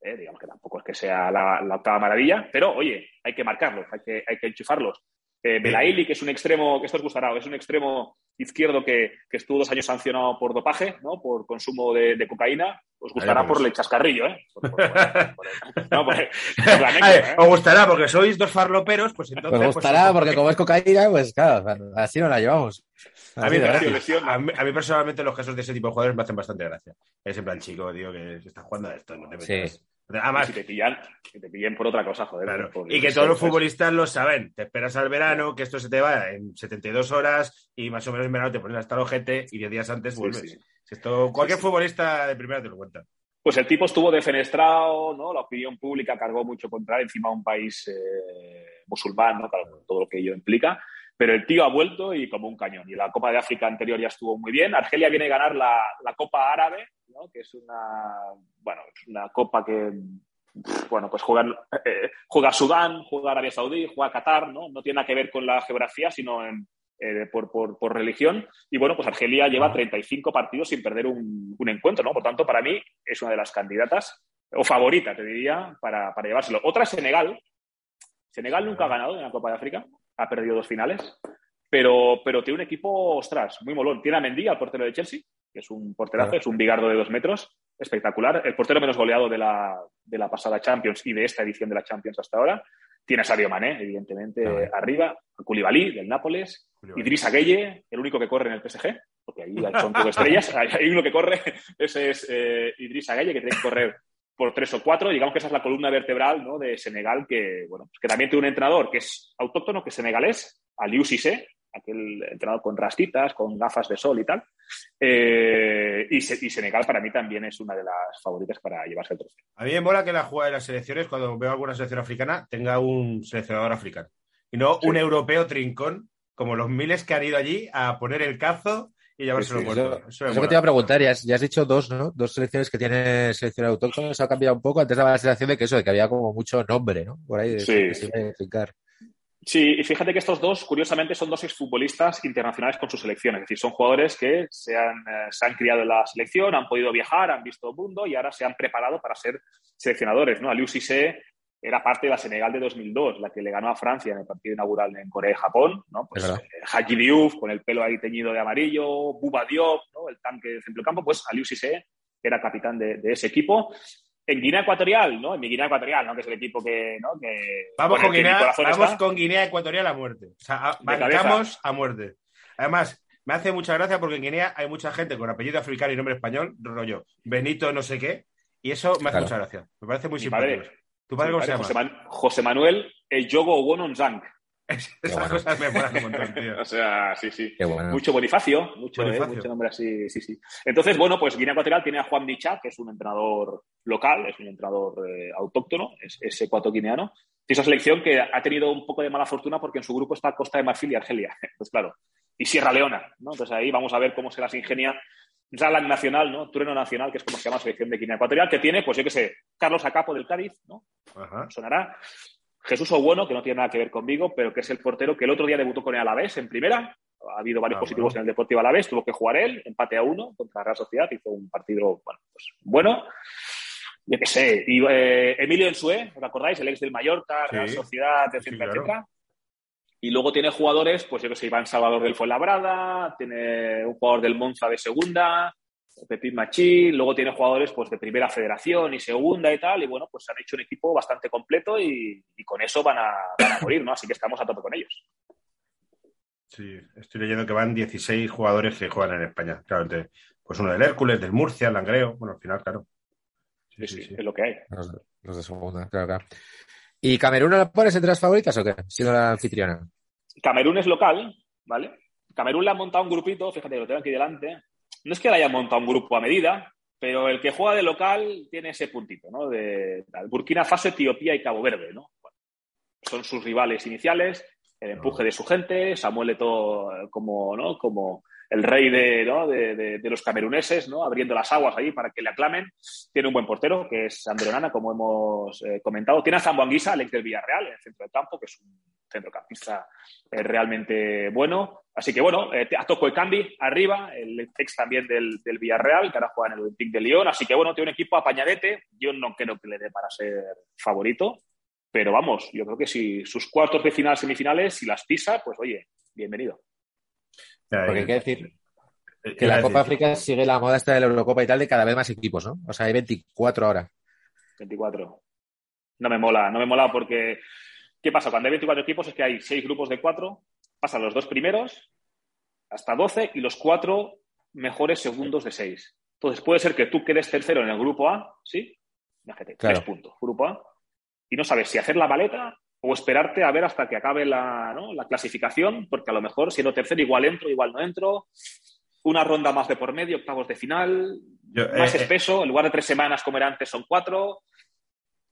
eh, digamos que tampoco es que sea la, la octava maravilla, pero oye, hay que marcarlos, hay que, hay que enchufarlos. Eh, Belaili, que es un extremo, que esto os gustará, es un extremo izquierdo que, que estuvo dos años sancionado por dopaje, ¿no? por consumo de, de cocaína, os gustará por el chascarrillo, ¿eh? Por- por- por- no, <laughs> anécdota, ¿eh? os gustará porque sois dos farloperos, pues entonces. Nos pues, gustará, porque como es cocaína, pues claro, así nos la llevamos. A mí, lesión. a, mí, a mí personalmente los casos de ese tipo de jugadores me hacen bastante gracia. Es en plan chico, tío, que se está jugando a esto, no te metas. Sí. Además, si te pillan, que te pillen por otra cosa, joder. Claro. por- Y que todos los futbolistas lo saben. Te esperas al verano, que esto se te va en 72 horas y más o menos en verano te pones hasta el ojete y 10 días antes vuelves. sí. Si esto, cualquier Sí, futbolista de primera te lo cuenta. Pues el tipo estuvo defenestrado, ¿no? La opinión pública cargó mucho contra él, encima un país eh, musulmán, ¿no? Claro, todo lo que ello implica. Pero el tío ha vuelto y como un cañón. Y la Copa de África anterior ya estuvo muy bien. Argelia viene a ganar la, la Copa Árabe, ¿no? Que es una, bueno, es una copa que, bueno, pues juegan, eh, juega Sudán, juega Arabia Saudí, juega Qatar, ¿no? No tiene nada que ver con la geografía, sino en, eh, por, por, por religión. Y bueno, pues Argelia lleva 35 partidos sin perder un, un encuentro, ¿no? Por tanto, para mí es una de las candidatas, o favorita, te diría, para, para llevárselo. Otra es Senegal. Senegal nunca ha ganado en la Copa de África, ha perdido dos finales, pero, pero tiene un equipo, ostras, muy molón. Tiene a Mendy, al portero de Chelsea, que es un porterazo, Claro. es un bigardo de dos metros, espectacular. El portero menos goleado de la, de la pasada Champions y de esta edición de la Champions hasta ahora. Tiene a Sadio Mané, evidentemente, Claro. arriba, a Koulibaly, del Nápoles, Idrissa Gueye, el único que corre en el PSG, porque ahí son todo estrellas. <laughs> Hay, hay uno que corre, ese es eh, Idrissa Gueye, que tiene que correr por tres o cuatro. Digamos que esa es la columna vertebral ¿no? de Senegal, que, bueno, que también tiene un entrenador que es autóctono, que es senegalés, Aliou Cissé, aquel entrenador con rastitas, con gafas de sol y tal. Eh, y, Se- y Senegal para mí también es una de las favoritas para llevarse el trofeo. A mí me mola que la jugada de las selecciones, cuando veo alguna selección africana, tenga un seleccionador africano. Y no un europeo trincón, como los miles que han ido allí a poner el cazo y llevárselo Sí, sí, muerto. Eso, Eso me eso que te iba a preguntar, ya has, ya has dicho dos, ¿no? Dos selecciones que tienen selección autóctona, eso ha cambiado un poco. Antes daba la sensación de que eso, de que había como mucho nombre, ¿no? Por ahí, de Sí. que se iba a identificar. Sí, y fíjate que estos dos, curiosamente, son dos exfutbolistas internacionales con su selección. Es decir, son jugadores que se han, eh, se han criado en la selección, han podido viajar, han visto el mundo y ahora se han preparado para ser seleccionadores. ¿no? Aliou Cissé era parte de la Senegal de 2002, la que le ganó a Francia en el partido inaugural en Corea y Japón. ¿no? Pues, eh, Haji Diouf, con el pelo ahí teñido de amarillo, Buba Diop, ¿no? el tanque de centro del campo, pues Aliou Cissé era capitán de, de ese equipo. En Guinea Ecuatorial, ¿no? En mi Guinea Ecuatorial, ¿no? Que es el equipo que, ¿no? que Vamos, con Guinea, vamos con Guinea Ecuatorial a muerte. O sea, a- bancamos a muerte. Además, me hace mucha gracia porque en Guinea hay mucha gente con apellido africano y nombre español, rollo Benito no sé qué, y eso me hace Claro. mucha gracia. Me parece muy Mi simpático. padre. ¿Tu padre cómo se José, llama? Man- José Manuel Eyogo Ogononzang. <laughs> Esas bueno. cosas me molan un montón, tío. <laughs> O sea, sí, sí. Qué bueno. Mucho Bonifacio, mucho, Bonifacio. eh, mucho nombre así, sí, sí. Entonces, bueno, pues Guinea Ecuatorial tiene a Juan Micha, que es un entrenador local, es un entrenador eh, autóctono, es, es ecuatoguineano. Y esa selección que ha tenido un poco de mala fortuna porque en su grupo está Costa de Marfil y Argelia. <laughs> Pues claro. Y Sierra Leona, ¿no? Entonces ahí vamos a ver cómo se las ingenia Zalan Nacional, ¿no? Trueno Nacional, que es como se llama la selección de Guinea Ecuatorial, que tiene, pues yo qué sé, Carlos Acapo del Cádiz, ¿no? Ajá. sonará. Jesús Obueno, que no tiene nada que ver conmigo, pero que es el portero que el otro día debutó con el Alavés en primera. Ha habido varios Ah, positivos bueno. en el Deportivo Alavés, tuvo que jugar él, empate a uno contra la Real Sociedad, hizo un partido bueno. Pues, bueno. Yo qué sé. Y, eh, Emilio Ensue, ¿os acordáis? El ex del Mallorca, Real Sí. Sociedad, Sí, etcétera, claro. etcétera. Y luego tiene jugadores, pues yo que sé, Iván Salvador del Fuenlabrada, tiene un jugador del Monza de segunda, Pepín Machín, luego tiene jugadores pues de primera federación y segunda y tal, y bueno, pues han hecho un equipo bastante completo y, y con eso van a, van a morir, ¿no? Así que estamos a tope con ellos. Sí, estoy leyendo que van 16 jugadores que juegan en España. Claro, de- pues uno del Hércules, del Murcia, el Langreo. Bueno, al final, claro. Sí, Sí, sí, sí, sí. es lo que hay. Los, de- los de segunda, claro, claro. ¿Y Camerún la pones entre las favoritas o qué? Siendo la anfitriona. Camerún es local, ¿vale? Camerún le ha montado un grupito, fíjate, lo tengo aquí delante. No es que le haya montado un grupo a medida, pero el que juega de local tiene ese puntito, ¿no? De, Burkina Faso, Etiopía y Cabo Verde, ¿no? Son sus rivales iniciales, el empuje de su gente, Samuel Eto'o eh, como, ¿no? como el rey de, ¿no? de, de- los cameruneses, ¿no? abriendo las aguas ahí para que le aclamen. Tiene un buen portero, que es André Onana, como hemos eh, comentado. Tiene a Zambo Anguissa, el ex del Villarreal, en el centro del campo, que es un centrocampista eh, realmente bueno. Así que bueno, eh, a Toco Ekambi arriba, el ex también del, del Villarreal, que ahora juega en el Olympique de Lyon. Así que bueno, tiene un equipo apañadete. Yo no creo que le dé para ser favorito, pero vamos, yo creo que si sus cuartos de final, semifinales, si las pisa, pues oye, bienvenido. Porque hay que decir Eh, que la Copa África sigue la moda esta de la Eurocopa y tal de cada vez más equipos, ¿no? O sea, hay 24 ahora. 24. No me mola, no me mola porque ¿qué pasa? Cuando hay 24 equipos es que hay seis grupos de cuatro, pasan los dos primeros hasta 12 y los cuatro mejores segundos de seis. Entonces puede ser que tú quedes tercero en el grupo A, ¿sí? Imagínate, Claro. tres puntos, grupo A, y no sabes si hacer la maleta o esperarte a ver hasta que acabe la, ¿no? la clasificación, porque a lo mejor siendo tercero igual entro, igual no entro. Una ronda más de por medio, octavos de final, Yo, más eh, eh, espeso, en lugar de tres semanas como era antes son cuatro.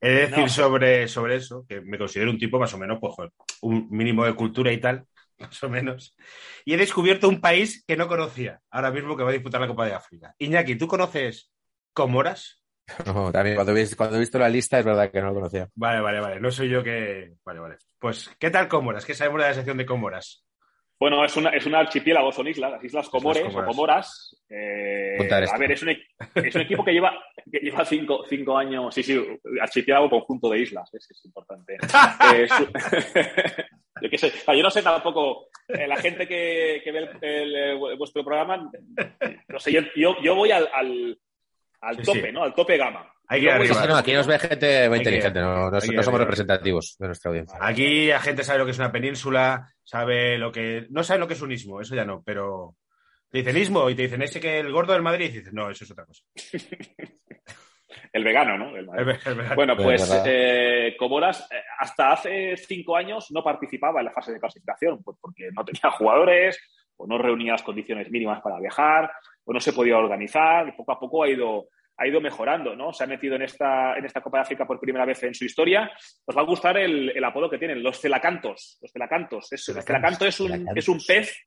He de decir No. sobre, sobre eso, que me considero un tipo más o menos, pues, un mínimo de cultura y tal, <laughs> más o menos. Y he descubierto un país que no conocía, ahora mismo que va a disputar la Copa de África. Iñaki, ¿tú conoces Comoras? <laughs> No, también cuando he, visto, cuando he visto la lista es verdad que no lo conocía. Vale, vale, vale. No soy yo que. Vale, vale. Pues, ¿qué tal Comoras? ¿Qué sabemos de la sección de Comoras? Bueno, es, una, es un archipiélago, son islas, las Islas Comores Comoras. o Comoras. Eh, a ver, es un, es un equipo que lleva, que lleva cinco, cinco años, sí, sí, archipiélago conjunto de islas, es, es importante. <laughs> Eh, su- yo, qué sé, o sea, yo no sé tampoco, eh, la gente que, que ve el, el, eh, vuestro programa, no sé, yo, yo, yo voy al, al, al Sí, tope, sí. ¿no? Al tope gama. Hay que sí, no, aquí nos ve gente muy Hay que- inteligente, no, no- no somos arriba. representativos de nuestra audiencia. Aquí la gente sabe lo que es una península, sabe lo que. No sabe lo que es un istmo, eso ya no, pero. Te dicen istmo y te dicen ese que el gordo del Madrid y dices, no, eso es otra cosa. <laughs> El vegano, ¿no? El verdad. Bueno, Es pues eh, Comoras eh, hasta hace cinco años no participaba en la fase de clasificación, pues porque no tenía jugadores, o no reunía las condiciones mínimas para viajar, o no se podía organizar, y poco a poco ha ido, ha ido mejorando, ¿no? Se ha metido en esta, en esta Copa de África por primera vez en su historia. Os va a gustar el, el apodo que tienen, los celacantos. Los celacantos. Es, el celacanto es un, Celacantos. es un pez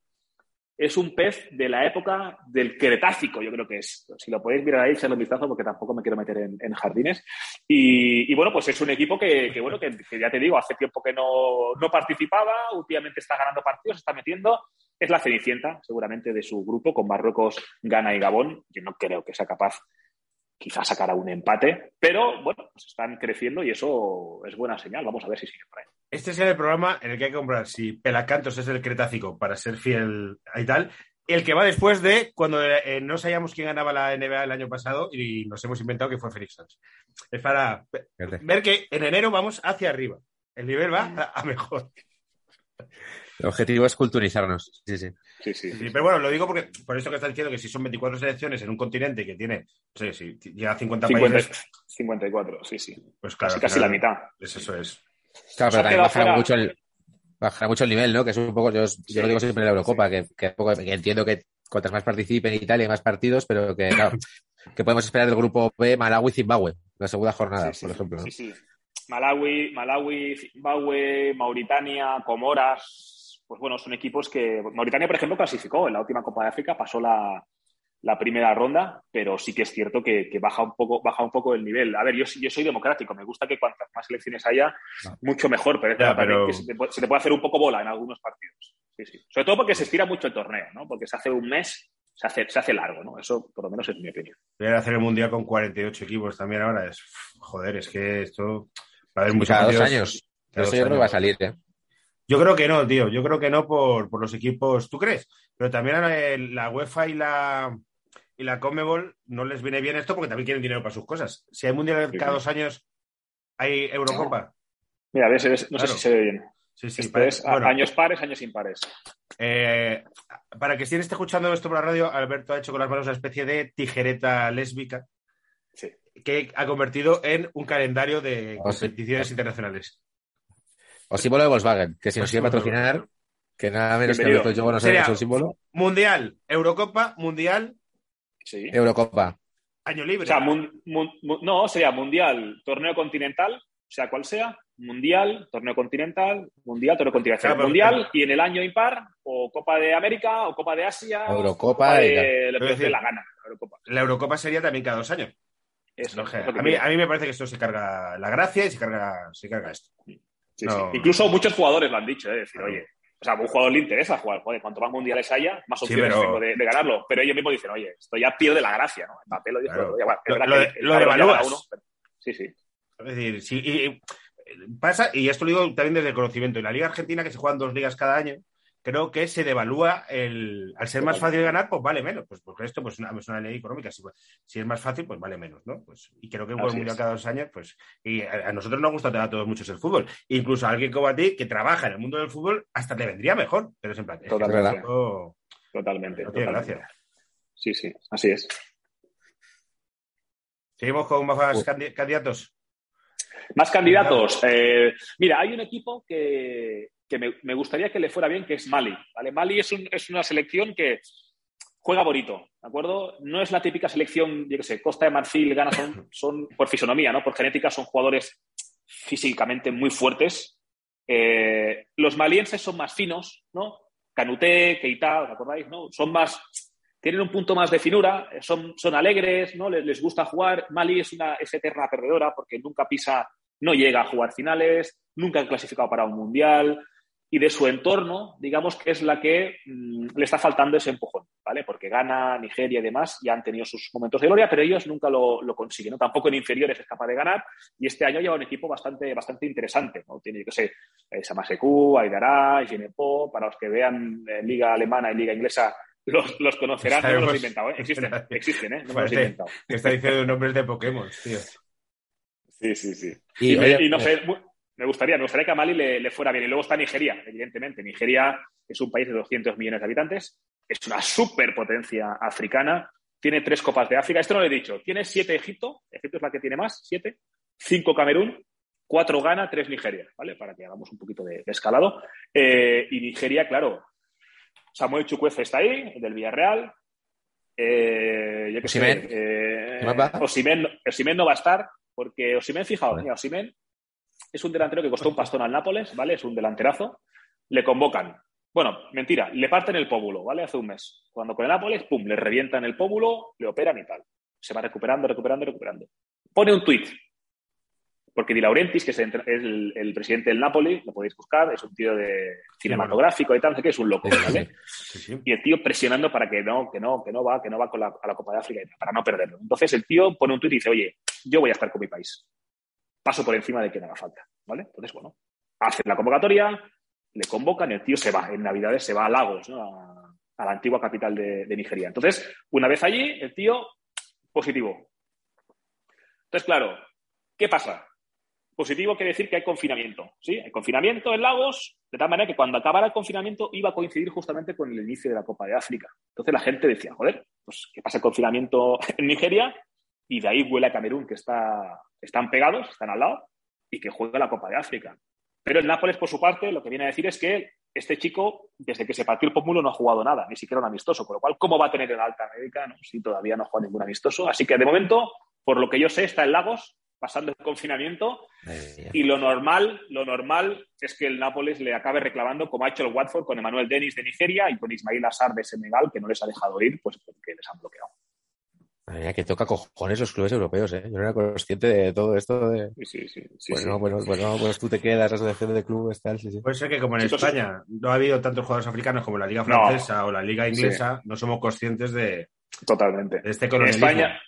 es un pez de la época del Cretácico, yo creo que es. Si lo podéis mirar ahí, echarle un vistazo, porque tampoco me quiero meter en, jardines. Y, y, bueno, pues es un equipo que, que bueno, que, que, ya te digo, hace tiempo que no, no, participaba, últimamente está ganando partidos, está metiendo. Es la cenicienta, seguramente, de su grupo, con Marruecos, Ghana y Gabón. Yo no creo que sea capaz quizás sacar a un empate, pero bueno, pues están creciendo y eso es buena señal. Vamos a ver si sigue por ahí. Este es el programa en el que hay que comprar si Pelacantos es el Cretácico para ser fiel y tal. El que va después de cuando eh, no sabíamos quién ganaba la NBA el año pasado y nos hemos inventado que fue Phoenix Suns. Es para ver que en enero vamos hacia arriba. El nivel va a, a mejor. El objetivo es culturizarnos. Sí, sí. Sí, sí. sí, pero bueno, lo digo porque por eso que estás diciendo que si son 24 selecciones en un continente que tiene, no sé, si llega a 50, 50 países. 54, sí, sí. Pues claro. Casi, casi la mitad. Es eso es. Claro, pero también bajará mucho el, bajará mucho el nivel, ¿no? Que es un poco, yo, yo lo digo siempre en la Eurocopa, que, que, poco, que entiendo que cuantas más participen y tal, y hay más partidos, pero que, claro, <laughs> que podemos esperar del grupo B, Malawi, Zimbabue, la segunda jornada, sí, sí, por ejemplo. ¿no? Sí, sí. Malawi, Malawi, Zimbabue, Mauritania, Comoras, pues bueno, son equipos que. Mauritania, por ejemplo, clasificó en la última Copa de África, pasó la, la primera ronda, pero sí que es cierto que, que, baja, un poco, baja un poco el nivel. A ver, yo, yo soy democrático, me gusta que cuantas más selecciones haya, no. mucho mejor, pero ya, pero... que se te, puede, se te, puede, hacer un poco bola en algunos partidos. Sí, sí. Sobre todo porque se estira mucho el torneo, ¿no? Porque se hace un mes, se hace, se hace largo, ¿no? Eso por lo menos es mi opinión. Voy a hacer el mundial con 48 equipos también ahora. Es, joder, es que esto. Va a haber muchos cada dos años. Cada Eso dos yo creo que va a salir, ¿eh? Yo creo que no, tío. Yo creo que no por, por los equipos. ¿Tú crees? Pero también a la UEFA y la, y la Conmebol no les viene bien esto porque también quieren dinero para sus cosas. Si hay mundial cada dos años, hay Eurocopa. Mira, ves, ves, no claro. sé si se ve bien. Sí, sí, Esto es bueno, años pares, años impares. Eh, para que quien esté escuchando esto por la radio, Alberto ha hecho con las manos una especie de tijereta lésbica sí. que ha convertido en un calendario de competiciones oh, sí. internacionales. O símbolo de Volkswagen, que si nos quiere patrocinar. Que nada menos que Bienvenido. Alberto Yogo no sea su símbolo. Mundial, Eurocopa, Mundial, Sí. Eurocopa. año libre. O sea, mun- mun- mun- no, sería mundial, torneo continental, sea cual sea, mundial, torneo continental, mundial, torneo continental, Claro, pero- mundial y en el año impar, o Copa de América, o Copa de Asia, Eurocopa Copa de lo que decir- la gana. Eurocopa. La Eurocopa sería también cada dos años. Eso, No, es lo que a, mí, a mí me parece que esto se carga la gracia y se carga, se carga esto. Sí, no. sí. Incluso muchos jugadores lo han dicho, ¿eh? decir, oye, o sea, a un jugador le interesa jugar, joder, cuanto más mundiales haya, más Sí, opciones pero- tengo de, de ganarlo. Pero ellos mismos dicen, oye, esto ya pierde la gracia, ¿no? El papel lo dijo, Claro. bueno, Lo- lo que lo uno, pero- Sí, sí. Es decir, sí, y- y pasa, y esto lo digo también desde el conocimiento, en la Liga Argentina, que se juegan dos ligas cada año, creo que se devalúa el. Al ser más fácil ganar, pues vale menos. Pues porque esto pues, una- es una ley económica. Si, si es más fácil, pues vale menos, ¿no? Pues, y creo que Así mundial cada dos años, pues. Y a, a nosotros nos gusta a todos mucho el fútbol. Incluso a alguien como a ti, que trabaja en el mundo del fútbol, hasta te vendría mejor. Pero es en plan. es Totalmente. Totalmente. no totalmente. gracia. Sí, sí, así es. Seguimos con más candi- candidatos. Más candidatos. Eh, mira, hay un equipo que, que me, me gustaría que le fuera bien, que es Mali. ¿vale? Mali es, un- es una selección que juega bonito, ¿de acuerdo? No es la típica selección, yo qué sé, Costa de Marfil, Ghana, son, <laughs> son por fisonomía, ¿no? Por genética son jugadores físicamente muy fuertes. Eh, los malienses son más finos, ¿no? Canuté, Keita, ¿os acordáis? ¿no? Son más, tienen un punto más de finura, eh, son, son alegres, ¿no? Les, les gusta jugar. Mali es una es eterna perdedora porque nunca pisa, no llega a jugar finales, nunca ha clasificado para un mundial y de su entorno, digamos que es la que mm, le está faltando ese empujón, ¿vale? Porque Ghana, Nigeria y demás ya han tenido sus momentos de gloria, pero ellos nunca lo, lo consiguen, ¿no? Tampoco en inferiores es capaz de ganar y este año lleva un equipo bastante, bastante interesante, ¿no? Tiene, yo qué sé, eh, Samaseku, Aidará, Ginepo, para los que vean eh, Liga Alemana y Liga Inglesa los, los conocerán, no me los he inventado, ¿eh? Existen, <laughs> existen, ¿eh? No me los he inventado. Que está diciendo nombres de Pokémon, tío. Sí, sí, sí. Y, Y, me- oye, y no eh, sé, mu- me gustaría, me gustaría que a Mali le, le fuera bien. Y luego está Nigeria, evidentemente. Nigeria es un país de 200 millones de habitantes, es una superpotencia africana, tiene tres copas de África. Esto no lo he dicho. Tiene siete Egipto, Egipto es la que tiene más, siete, cinco Camerún, cuatro Ghana, tres Nigeria, ¿vale? Para que hagamos un poquito de, de escalado. Eh, y Nigeria, claro, Samuel Chukwueze está ahí, el del Villarreal. Eh, yo qué sé, eh, Osimhen no va a estar porque Osimhen, fijaos, Vale. Es un delantero que costó un pastón al Nápoles, ¿vale? Es un delanterazo. Le convocan. Bueno, mentira, le parten el pómulo, ¿vale? Hace un mes. Cuando con el Nápoles, pum, le revientan el pómulo, le operan y tal. Se va recuperando, recuperando, recuperando. Pone un tuit. Porque Di Laurentiis, que es el, presidente del Napoli, lo podéis buscar, es un tío de cinematográfico y tal, no sé qué, es un loco, ¿vale? Sí, sí. y el tío presionando para que no, que no, que no va, que no va con la, a la Copa de África, y tal, para no perderlo. Entonces el tío pone un tuit y dice, oye, yo voy a estar con mi país. Paso por encima de quien haga falta, ¿vale? Entonces, bueno, hacen la convocatoria, le convocan y el tío se va. En Navidades se va a Lagos. A, la antigua capital de, de Nigeria. Entonces, una vez allí, el tío, positivo. Entonces, claro, ¿qué pasa? Positivo quiere decir que hay confinamiento, ¿sí? Hay confinamiento en Lagos, de tal manera que cuando acabara el confinamiento iba a coincidir justamente con el inicio de la Copa de África. Entonces la gente decía, joder, pues que pasa el confinamiento en Nigeria y de ahí huele a Camerún, que está, están pegados, están al lado, y que juega la Copa de África. Pero el Nápoles, por su parte, lo que viene a decir es que este chico, desde que se partió el pómulo, no ha jugado nada, ni siquiera un amistoso, con lo cual, ¿cómo va a tener el alta médica no? si todavía no ha jugado ningún amistoso? Así que, de momento, por lo que yo sé, está en Lagos, pasando el confinamiento, y lo normal, lo normal es que el Nápoles le acabe reclamando, como ha hecho el Watford con Emmanuel Dennis de Nigeria y con Ismail Assar de Senegal, que no les ha dejado ir, pues porque les han bloqueado. Madre mía, que toca cojones los clubes europeos, ¿eh? Yo no era consciente de todo esto de... Sí, sí, sí. Bueno, sí. bueno, bueno, pues tú te quedas, asociación de clubes, tal, sí, sí. Puede ser que como en pues- España no ha habido tantos jugadores africanos como en la Liga No. Francesa o la Liga Inglesa, no somos conscientes de, Totalmente. de este En colonialismo. España,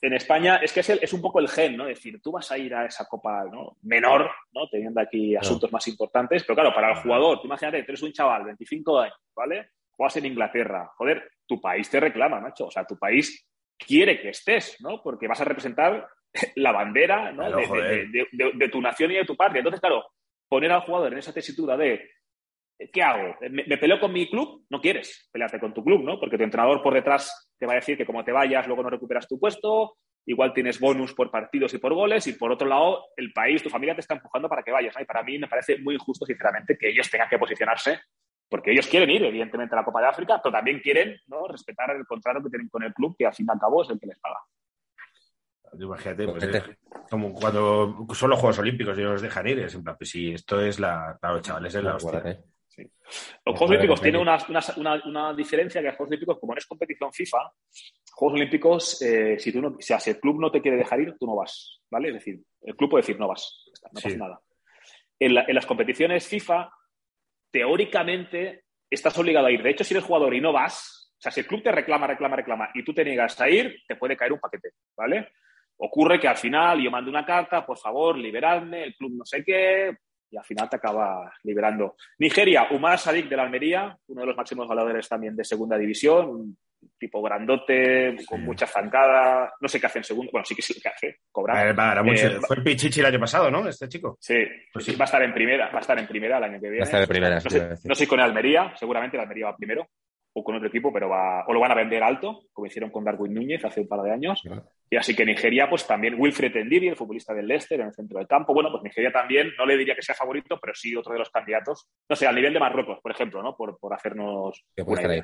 en España es que es, el- es un poco el gen, ¿no? Es decir, tú vas a ir a esa copa ¿no? menor, ¿no? Teniendo aquí asuntos más importantes, pero claro, para el jugador, tú imagínate, tú eres un chaval, 25 años, ¿vale? Juegas en Inglaterra, joder, tu país te reclama, macho, o sea, tu país quiere que estés, ¿no? Porque vas a representar <laughs> la bandera, ¿no? Claro, de, de- joder. de- de- de tu nación y de tu patria. Entonces, claro, poner al jugador en esa tesitura de ¿qué hago? ¿Me, me peleo con mi club? No quieres pelearte con tu club, ¿no? Porque tu entrenador por detrás te va a decir que como te vayas, luego no recuperas tu puesto, igual tienes bonus por partidos y por goles, y por otro lado, el país, tu familia te está empujando para que vayas. ¿no? Y para mí me parece muy injusto, sinceramente, que ellos tengan que posicionarse Porque ellos quieren ir, evidentemente, a la Copa de África, pero también quieren ¿no? respetar el contrato que tienen con el club, que al fin y al cabo es el que les paga. Imagínate, pues, es como cuando son los Juegos Olímpicos y los dejan ir. Es en plan, pues sí, esto es la. Claro, chavales, es la hostia. Acuérdate. Los Ojo, Juegos Olímpicos eh, tienen una, una, una- una diferencia que los Juegos Olímpicos, como no es competición FIFA, Juegos Olímpicos, eh, si, tú no, o sea, si el club no te quiere dejar ir, tú no vas, ¿vale? Es decir, el club puede decir no vas, no Sí. pasa nada. En, la- en las competiciones FIFA, teóricamente, estás obligado a ir. De hecho, si eres jugador y no vas, o sea, si el club te reclama, reclama, reclama y tú te niegas a ir, te puede caer un paquete, ¿vale? Ocurre que al final yo mando una carta, por favor, liberadme, el club no sé qué, y al final te acaba liberando. Nigeria, Umar Sadik de la Almería, uno de los máximos goleadores también de segunda división, tipo grandote, con mucha zancada, no sé qué hace en segundo, bueno, sí que sí que hace, A cobra. ver, va, era mucho- Eh, Fue el Pichichi el año pasado, ¿no? Este chico. Sí, Pues sí, va a estar en primera, va a estar en primera el año que viene. Va a estar de primera, No sé, no sé con el Almería, seguramente el Almería va primero, o con otro equipo, pero va, o lo van a vender alto, como hicieron con Darwin Núñez hace un par de años. Y así que Nigeria, pues también Wilfred Ndidi, el futbolista del Leicester, en el centro del campo. Bueno, pues Nigeria también, no le diría que sea favorito, pero sí otro de los candidatos. No sé, al nivel de Marruecos, por ejemplo, ¿no? Por, por hacernos Que puede estar ahí.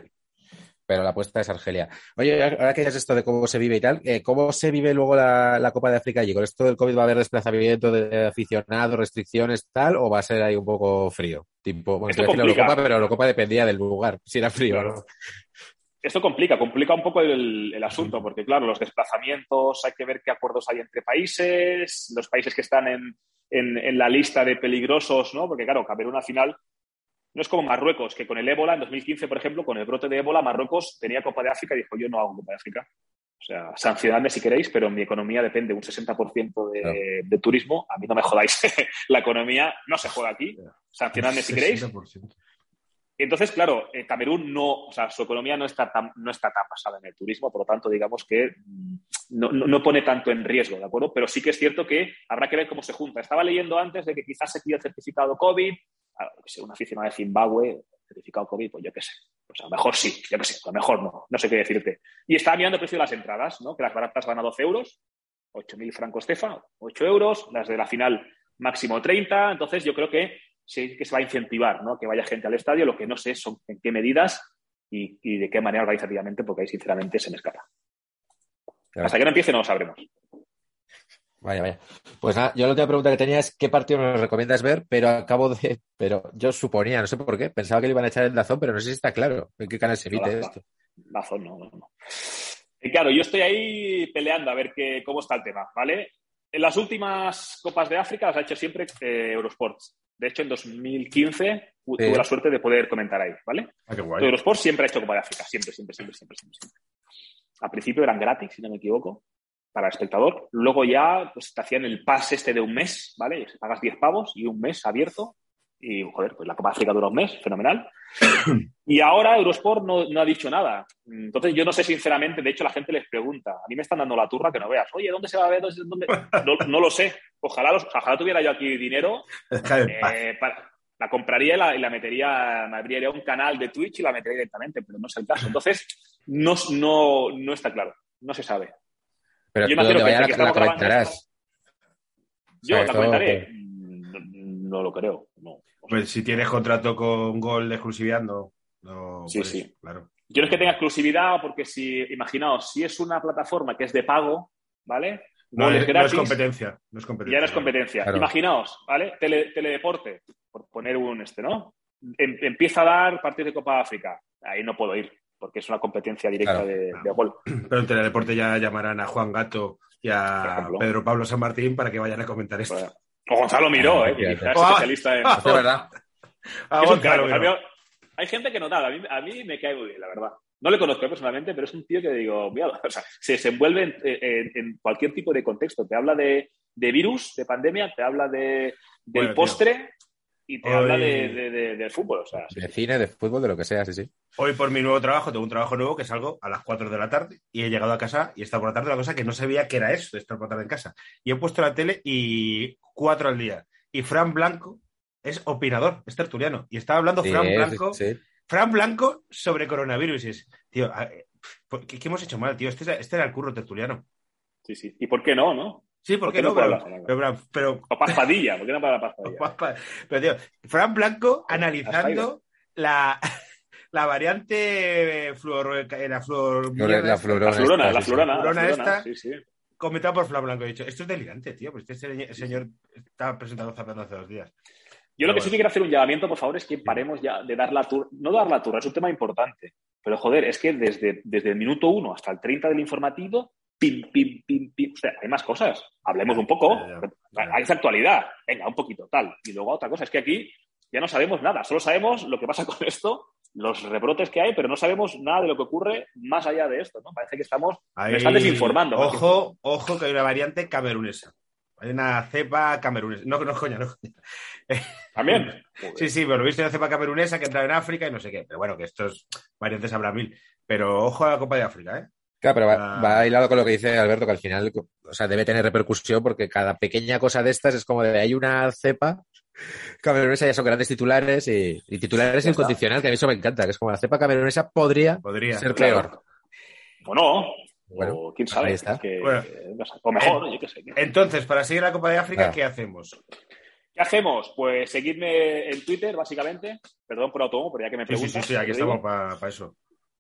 Pero la apuesta es Argelia. Oye, ahora que es esto de cómo se vive y tal, eh, ¿cómo se vive luego la, la Copa de África allí? ¿Con esto del COVID va a haber desplazamiento de aficionados, restricciones, tal? ¿O va a ser ahí un poco frío? Tipo, bueno, la. Eurocopa, pero la Eurocopa dependía del lugar, si era frío Claro. o no. Esto complica, complica un poco el, el asunto, porque claro, los desplazamientos, hay que ver qué acuerdos hay entre países, los países que están en, en- en la lista de peligrosos, ¿no? Porque claro, Camerún al final no es como Marruecos, que con el ébola, en 2015, por ejemplo, con el brote de ébola, Marruecos tenía Copa de África y dijo, yo no hago Copa de África. O sea, sancionadme si queréis, pero mi economía depende un 60% de, Claro. de turismo. A mí no me jodáis. <laughs> la economía no se juega aquí. Sancionadme si queréis. 60%. Entonces, claro, eh, Camerún no, o sea, su economía no está tan, no está tan basada en el turismo, por lo tanto, digamos que mm, no, no- no pone tanto en riesgo, ¿de acuerdo? Pero sí que es cierto que habrá que ver cómo se junta. Estaba leyendo antes de que quizás se pida el certificado COVID, a, yo qué sé, una aficionada de Zimbabue, certificado COVID, pues yo qué sé. Pues a lo mejor sí, yo qué sé, a lo mejor no, no sé qué decirte. Y estaba mirando el precio de las entradas, ¿no? Que las baratas van a 12 euros, 8.000 francos cefa, 8 euros, las de la final máximo 30, entonces yo creo que sí que se va a incentivar, ¿no? Que vaya gente al estadio, lo que no sé son en qué medidas y, y de qué manera organizativamente, porque ahí sinceramente se me escapa. Hasta que no empiece no lo sabremos. Vaya, vaya. Pues nada, yo la última pregunta que tenía es ¿qué partido nos recomiendas ver? Pero acabo de... <laughs> Pero yo suponía, no sé por qué, pensaba que le iban a echar el Dazón, pero no sé si está claro en qué canal se emite No, la- esto. Lazón, no, no, no. Y claro, yo estoy ahí peleando a ver qué, cómo está el tema, ¿vale? En las últimas Copas de África las ha hecho siempre eh, Eurosports. De hecho, en 2015 tu- Sí. tuve la suerte de poder comentar ahí, ¿vale? Ah, qué guay. Eurosport siempre ha hecho Copa de África, siempre, siempre, siempre, siempre, siempre, siempre. Al principio eran gratis, si no me equivoco, para el espectador. Luego ya pues, te hacían el pase este de un mes, ¿vale? Pagas 10 pavos y un mes abierto. Y, joder, pues la Copa África dura un mes, fenomenal. <coughs> y ahora Eurosport no, no ha dicho nada. Entonces yo no sé sinceramente, de hecho la gente les pregunta, a mí me están dando la turra que no veas, oye, ¿dónde se va a ver? ¿Dónde- dónde-?" No, no lo sé. Ojalá, los- ojalá tuviera yo aquí dinero eh, para- la compraría y la, y la metería, me abriría un canal de Twitch y la metería directamente, pero no es el caso. Entonces, no, no, no está claro, no se sabe. Pero Yo tú imagino que que la, la comentarás. Yo sea, la esto- comentaré. No, no lo creo. No. Pues si tienes contrato con Gol de exclusividad, no. no Sí, puedes, sí. Claro. Yo no es que tenga exclusividad, porque si, imaginaos, si es una plataforma que es de pago, ¿vale? No, es, es no es gratis, competencia. No es competencia. ya no es competencia. Claro. Imaginaos, ¿vale? Tele- teledeporte, por poner un este, ¿no? Em- empieza a dar partidos de Copa África. Ahí no puedo ir, porque es una competencia directa Claro. de, de gol. Pero en Teledeporte ya llamarán a Juan Gato y a ejemplo. Pedro Pablo San Martín para que vayan a comentar esto. O Gonzalo Miró, Ah, ¿eh? que es Ah, especialista en... ah, es verdad. A Es. Miró. Hay gente que no nada, a mí, a mí me cae muy bien, la verdad. No le conozco personalmente, pero es un tío que digo, mira, o sea, se desenvuelve en, en- en cualquier tipo de contexto. Te habla de, de virus, de pandemia, te habla de, del Bueno, tío. Y te Hoy- habla de, de- de- del fútbol. O sea, sí. De cine, de fútbol, de lo que sea, sí, sí. Hoy por mi nuevo trabajo, tengo un trabajo nuevo que salgo a las 4 de la tarde y he llegado a casa y está por la tarde una cosa que no sabía que era eso de estar por la tarde en casa. Y he puesto la tele y 4 al día. Y Fran Blanco es opinador, es tertuliano. Y estaba hablando Sí, Fran Blanco, sí. Fran Blanco sobre coronavirus. Y es, tío, eh, ¿qué, qué hemos hecho mal, tío? Este, este era el curro tertuliano. sí, sí. ¿Y por qué no, no? Sí, ¿por ¿Por qué no? no puedo Pero, O Paspadilla, ¿por qué no para la <laughs> Paspadilla? pero, tío, Fran Blanco analizando la, <laughs> la variante fluor, era flor, La La florona. florona, esta, la sí, sí. florona, la esta. sí, sí. comentado por Flan Blanco. He dicho, esto es delirante, tío. Pues este señor, estaba presentando zapatos hace dos días. Yo lo que sí que quiero hacer un llamamiento, por favor, es que paremos ya de dar la turra. No dar la turra, es un tema importante. Pero joder, es que desde, desde el minuto 1 hasta el 30 del informativo, pim, pim, pim, pim. O sea, hay más cosas. Hablemos un poco. Hay esa actualidad. Venga, un poquito, tal. Y luego otra cosa, es que aquí ya no sabemos nada. Solo sabemos lo que pasa <laughs> con esto, los rebrotes que hay, pero no sabemos nada de lo que ocurre más allá de esto, ¿no? Parece que estamos... Ahí- Me están desinformando. Ojo, ojo, que hay una variante camerunesa. Hay una cepa camerunesa. No, no, coña, no. <laughs> También. Sí, sí, pero lo he visto una cepa camerunesa que entra en África y no sé qué. Pero bueno, que estos variantes habrá mil. Pero ojo a la Copa de África, ¿eh? Claro, pero va, Ah. va hilado con lo que dice Alberto, que al final, o sea, debe tener repercusión porque cada pequeña cosa de estas es como de hay una cepa, camerunesa ya son grandes titulares y, y titulares está. incondicional, que a mí eso me encanta, que es como la cepa camerunesa podría Podría. ser Claro. peor. O no. Bueno, o quién sabe. ahí está. Es que- Bueno. no sé, o mejor, yo qué sé. Entonces, para seguir la Copa de África, Claro. ¿qué hacemos? ¿Qué hacemos? Pues seguidme en Twitter, básicamente. Perdón por autónomo, pero ya que me Sí, sí, preguntas. sí, sí, aquí estamos para eso.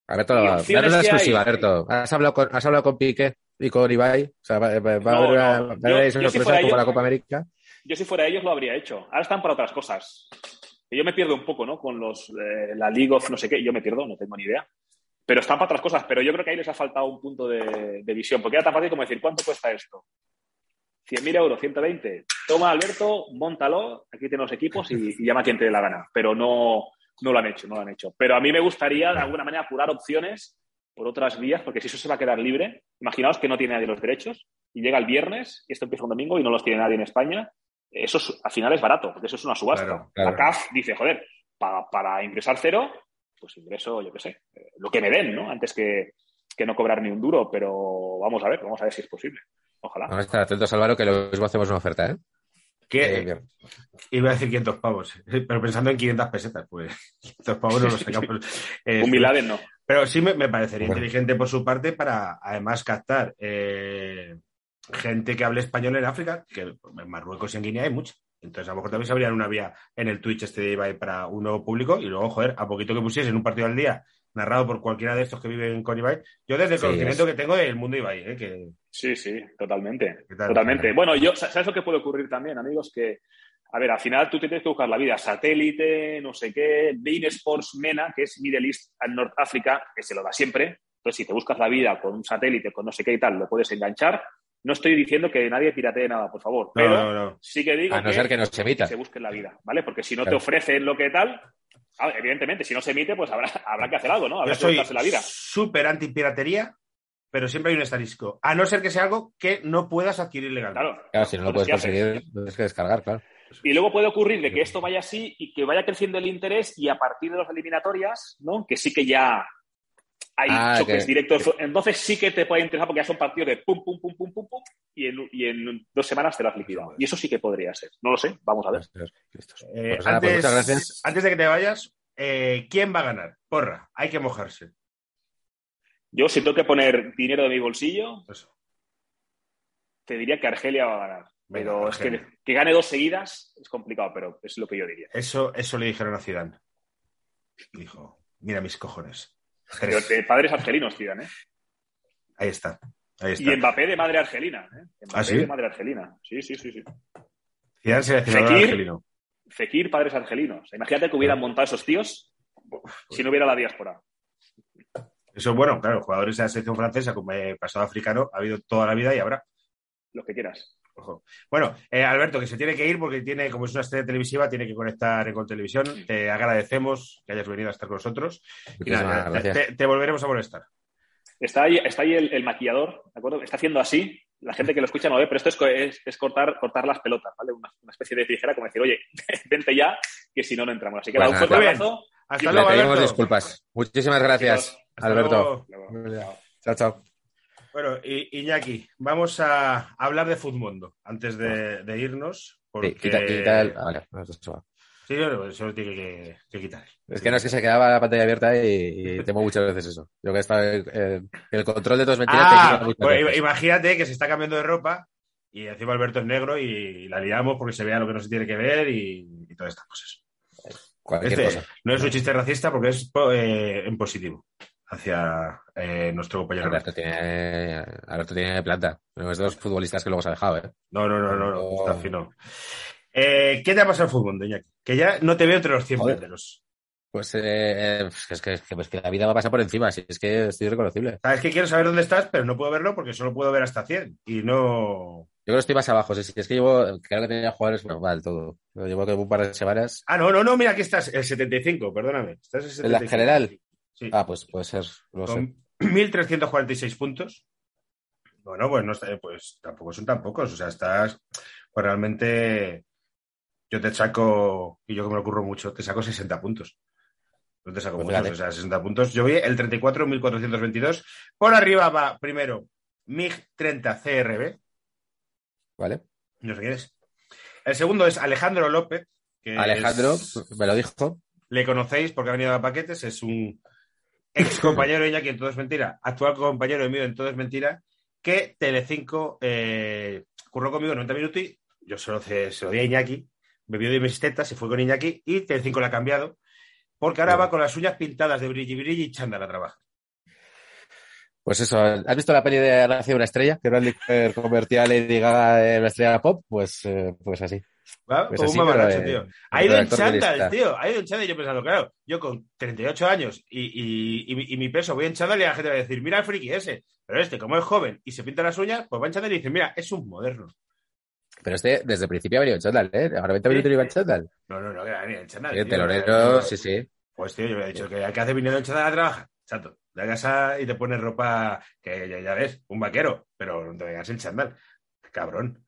Alberto, danos la exclusiva, hay. Alberto. ¿Has hablado, con, ¿Has hablado con Piqué y con Ibai? O sea, va, a haber una, no. Yo- una yo sorpresa como la Copa América. Yo si fuera ellos lo habría hecho. Ahora están para otras cosas. Yo me pierdo un poco, ¿no? Con los eh, la League of no sé qué. Yo me pierdo, no tengo ni idea. Pero están para otras cosas. Pero yo creo que ahí les ha faltado un punto de, de visión. Porque era tan fácil como decir, ¿cuánto cuesta esto? 100.000 euros, 120. Toma, Alberto, móntalo. Aquí tienes los equipos y, y llama a quien te dé la gana. Pero no, no lo han hecho, no lo han hecho. Pero a mí me gustaría, de alguna manera, apurar opciones por otras vías, porque si eso se va a quedar libre, imaginaos que no tiene nadie los derechos y llega el viernes y esto empieza un domingo y no los tiene nadie en España. Eso es- al final es barato, porque eso es una subasta. Claro, claro. La CAF dice, joder, pa- para ingresar cero, pues ingreso, yo qué sé, eh, lo que me den, ¿no? Antes que, que no cobrar ni un duro, pero vamos a ver, vamos a ver si es posible. Ojalá. Vamos a estar atentos, Álvaro, que lo mismo hacemos una oferta, ¿eh? ¿Qué? Eh, bien. Iba a decir 500 pavos, <laughs> pero pensando en 500 pesetas, pues <laughs> 500 pavos no los <laughs> sacamos. Eh, Un no. Pero sí me, me parecería Bueno. inteligente por su parte para además captar eh, gente que hable español en África, que en Marruecos y en Guinea hay mucha. Entonces a lo mejor también se abrían una vía en el Twitch este de Ibai para un nuevo público y luego, joder, a poquito que pusiesen un partido al día narrado por cualquiera de estos que viven con Ibai. Yo desde el Sí, conocimiento es. que tengo del mundo Ibai, ¿eh? que Sí, sí, totalmente. Totalmente. Bueno, yo, ¿sabes lo que puede ocurrir también, amigos? Que, a ver, al final tú te tienes que buscar la vida. Satélite, no sé qué, Bein Sports MENA, que es Middle East and North Africa, que se lo da siempre. Entonces, si te buscas la vida con un satélite, con no sé qué y tal, lo puedes enganchar. No estoy diciendo que nadie piratee nada, por favor. no, Pero no, no. sí que digo A no ser que no se emita. se busque la vida, ¿vale? Porque si no te ofrecen lo que tal, evidentemente, si no se emite, pues habrá, <laughs> habrá que hacer algo, ¿no? Habrá Yo que soy la vida. súper anti-piratería, pero siempre hay un estarisco. A no ser que sea algo que no puedas adquirir legalmente. Claro. Claro, si no lo puedes conseguir, tienes que descargar, claro. Y luego puede ocurrir de que esto vaya así y que vaya creciendo el interés y a partir de las eliminatorias, ¿no? Que sí que ya hay Ah, choques que- directos. Entonces sí que te puede interesar porque ya son partidos de pum, pum, pum, pum, pum, pum y en, y en dos semanas te lo has liquidado. Y eso sí que podría ser. No lo sé, vamos a ver. Eh, Pues pues antes, muchas gracias. antes de que te vayas, eh, ¿quién va a ganar? Porra, hay que mojarse. Yo si tengo que poner dinero de mi bolsillo, Eso. te diría que Argelia va a ganar. Venga, Pero es que, que gane dos seguidas es complicado, pero es lo que yo diría. Eso, eso le dijeron a Zidane. Dijo, mira mis cojones. Pero de padres argelinos, Zidane, ¿eh? Ahí está. Ahí Y. Mbappé de madre argelina. ¿eh? Mbappé ¿Ah, sí? de madre argelina. Sí, sí, sí, sí. Zidane seleccionador Fekir. argelino. Fekir, padres argelinos. Imagínate que hubieran montado esos tíos si no hubiera la diáspora. Eso, bueno, claro, jugadores de la selección francesa como eh, pasado africano ha habido toda la vida y habrá. Lo que quieras. Ojo. Bueno, eh, Alberto, que se tiene que ir porque tiene, como es una estrella televisiva, tiene que conectar con televisión. Te agradecemos que hayas venido a estar con nosotros. Y Muchísimas nada, te, gracias. te- te volveremos a molestar. Está ahí, está ahí el, el maquillador, ¿de acuerdo? Está haciendo así. La gente que lo escucha no ve, pero esto es, es- es cortar, cortar las pelotas, ¿vale? Una, una especie de tijera, como decir, oye, <laughs> vente ya, que si no, no entramos. Así que Pues nada, un fuerte abrazo. Hasta Le luego, Alberto. disculpas. Muchísimas gracias, Hasta Alberto. luego. Chao, chao. Bueno, Iñaki, vamos a hablar de Futmundo antes de, de irnos. Porque... Sí, quita, quita el... ah, Vale, no. Sí, no, no, eso lo tiene que, que quitar. Es que no es que se quedaba la pantalla abierta y, y temo muchas veces eso. Yo que estaba eh, el control de tus mentiras Ah, pues, veces. imagínate que se está cambiando de ropa y encima Alberto es negro y la liamos porque se vea lo que no se tiene que ver y, y todas estas cosas. Cualquier Este cosa. no es un chiste racista porque es eh, en positivo hacia eh, nuestro compañero. Alberto tiene, Alberto tiene planta. No es de los futbolistas que luego se ha dejado, ¿eh? No, no, no, no, no, Oh. está fino. Eh, ¿Qué te ha pasado al fútbol, Doña? Que ya no te veo entre los 100 Joder. primeros. Pues eh, eh, es, que, es que- pues que la vida va a pasar por encima, si es que estoy reconocible. Sabes que quiero saber dónde estás, pero no puedo verlo porque solo puedo ver hasta 100. Y no. Yo creo que estoy más abajo, sí, es que llevo, creo que tenía jugadores, bueno, mal todo. Pero Llevo que un par de semanas. Ah, no, no, no, mira, aquí estás, el 75, perdóname. Estás el ¿En la 75. general? Sí. Ah, pues puede ser, sé. Con <clears throat> 1.346 puntos. Bueno, pues, no, está- pues tampoco son tan pocos. O sea, estás. Pues realmente. Yo te saco. Y yo que me lo ocurro mucho, te saco 60 puntos. No te saco Pues muchos, o sea, 60 puntos. Yo voy el 34, 1.422. Por arriba va primero MiG 30 CRB. ¿Vale? No sé quién es. El segundo es Alejandro López. que Alejandro, es- me lo dijo. le conocéis porque ha venido a paquetes, es un ex compañero de Iñaki en Todo es Mentira, actual compañero mío en Todo es Mentira, que Telecinco eh, curró conmigo 90 minutos y yo solo se, se lo di a Iñaki, bebió de mis tetas, se fue con Iñaki y Telecinco le ha cambiado porque ahora va con las uñas pintadas de brilli brilli y chándal a trabajar. Pues eso, ¿has visto la peli de Ha nacido una estrella? Que Bradley Cooper convertía a Lady Gaga en una estrella pop, pues, eh, pues así. ¿Va? Pues Como así, un mamarracho, tío. Ha ido en chándal, tío. Ha ido en chándal y yo pensando, claro, yo con 38 años y, y- y mi- y mi peso voy en chándal y la gente va a decir, mira el friki ese. Pero este, como es joven y se pinta las uñas, pues va en chándal y dice, mira, es un moderno. Pero este, desde el principio ha venido en chándal, ¿eh? Ahora 20 minutos iba en chándal. No, no, no, que va a venir en chándal. Sí, el telonero, sí, sí. Pues tío, yo me he dicho que hay que hacer viniendo en chándal a trabajar. Chato, de a casa y te pones ropa que ya, ya ves, un vaquero, pero no te vengas en chándal. Cabrón.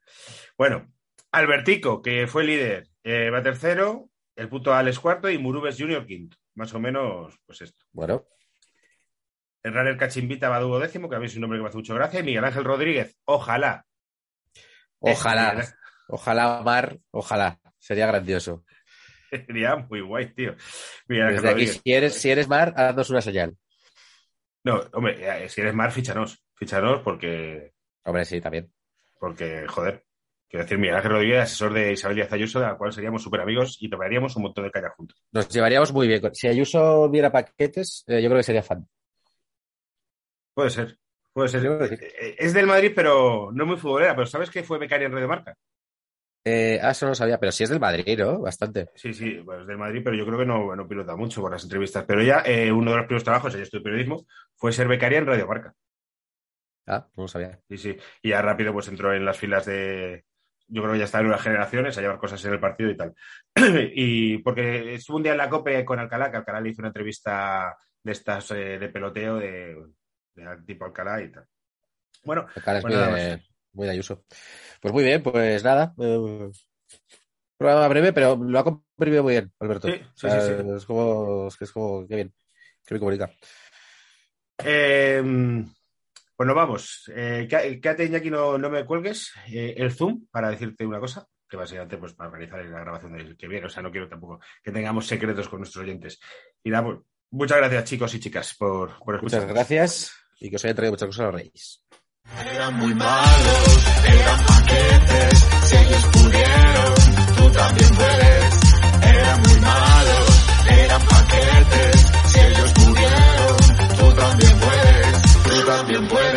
Bueno, Albertico, que fue líder, eh, va tercero, el puto Alex cuarto y Murubes Junior quinto. Más o menos, pues esto. Bueno, El Runner Cachimbita va duodécimo, que a mí es un nombre que me hace mucho gracia. Y Miguel Ángel Rodríguez, ojalá. ojalá, Ese ojalá, Mar, ojalá. Sería grandioso. Sería muy guay, tío. Miguel Ángel Desde aquí, si eres, si eres Mar, haznos una señal. No, hombre, eh, si eres Mar, fíchanos. Fíchanos porque, Hombre, sí, también. porque joder. Quiero decir, Miguel Ángel Rodríguez, asesor de Isabel Díaz Ayuso, de la cual seríamos súper amigos y tomaríamos un montón de caña juntos. Nos llevaríamos muy bien. Si Ayuso viera paquetes, eh, yo creo que sería fan. Puede ser. Puede ser. Yo sí. Eh, Es del Madrid, pero no muy futbolera. Pero ¿sabes que fue becaria en Radio Marca? Eh, ah, eso no lo sabía, pero sí es del Madrid, ¿no? Bastante. Sí, sí, es del Madrid, pero yo creo que no, no pilota mucho por las entrevistas. Pero eh, uno de los primeros trabajos, ella estudió periodismo, fue ser becaria en Radio Marca. Ah, no lo sabía. Sí, sí. Y ya rápido pues entró en las filas de. Yo creo que ya está en unas generaciones a llevar cosas en el partido y tal. <clears throat> y porque estuvo un día en la COPE con Alcalá, que Alcalá le hizo una entrevista de estas eh, de peloteo de, de tipo Alcalá y tal. Bueno, Cara es Pues muy, de, muy de Ayuso. Pues muy bien, pues nada. eh, programa breve, pero lo ha comprimido muy bien, Alberto. Sí, sí, O sea, sí, sí. Es como, es que es como, qué bien. Qué bien comunica. eh, pues nos vamos. Eh, qué- quédate, Iñaki, no, no me cuelgues eh, el Zoom para decirte una cosa, que básicamente pues para organizar la grabación del que viene. O sea, no quiero tampoco que tengamos secretos con nuestros oyentes. Y nada, pues, muchas gracias, chicos y chicas, por, por Muchas escuchar. gracias y que os haya traído muchas cosas a los reyes. Eran muy malos, eran paquetes, si ellos pudieron, tú también puedes. también puede.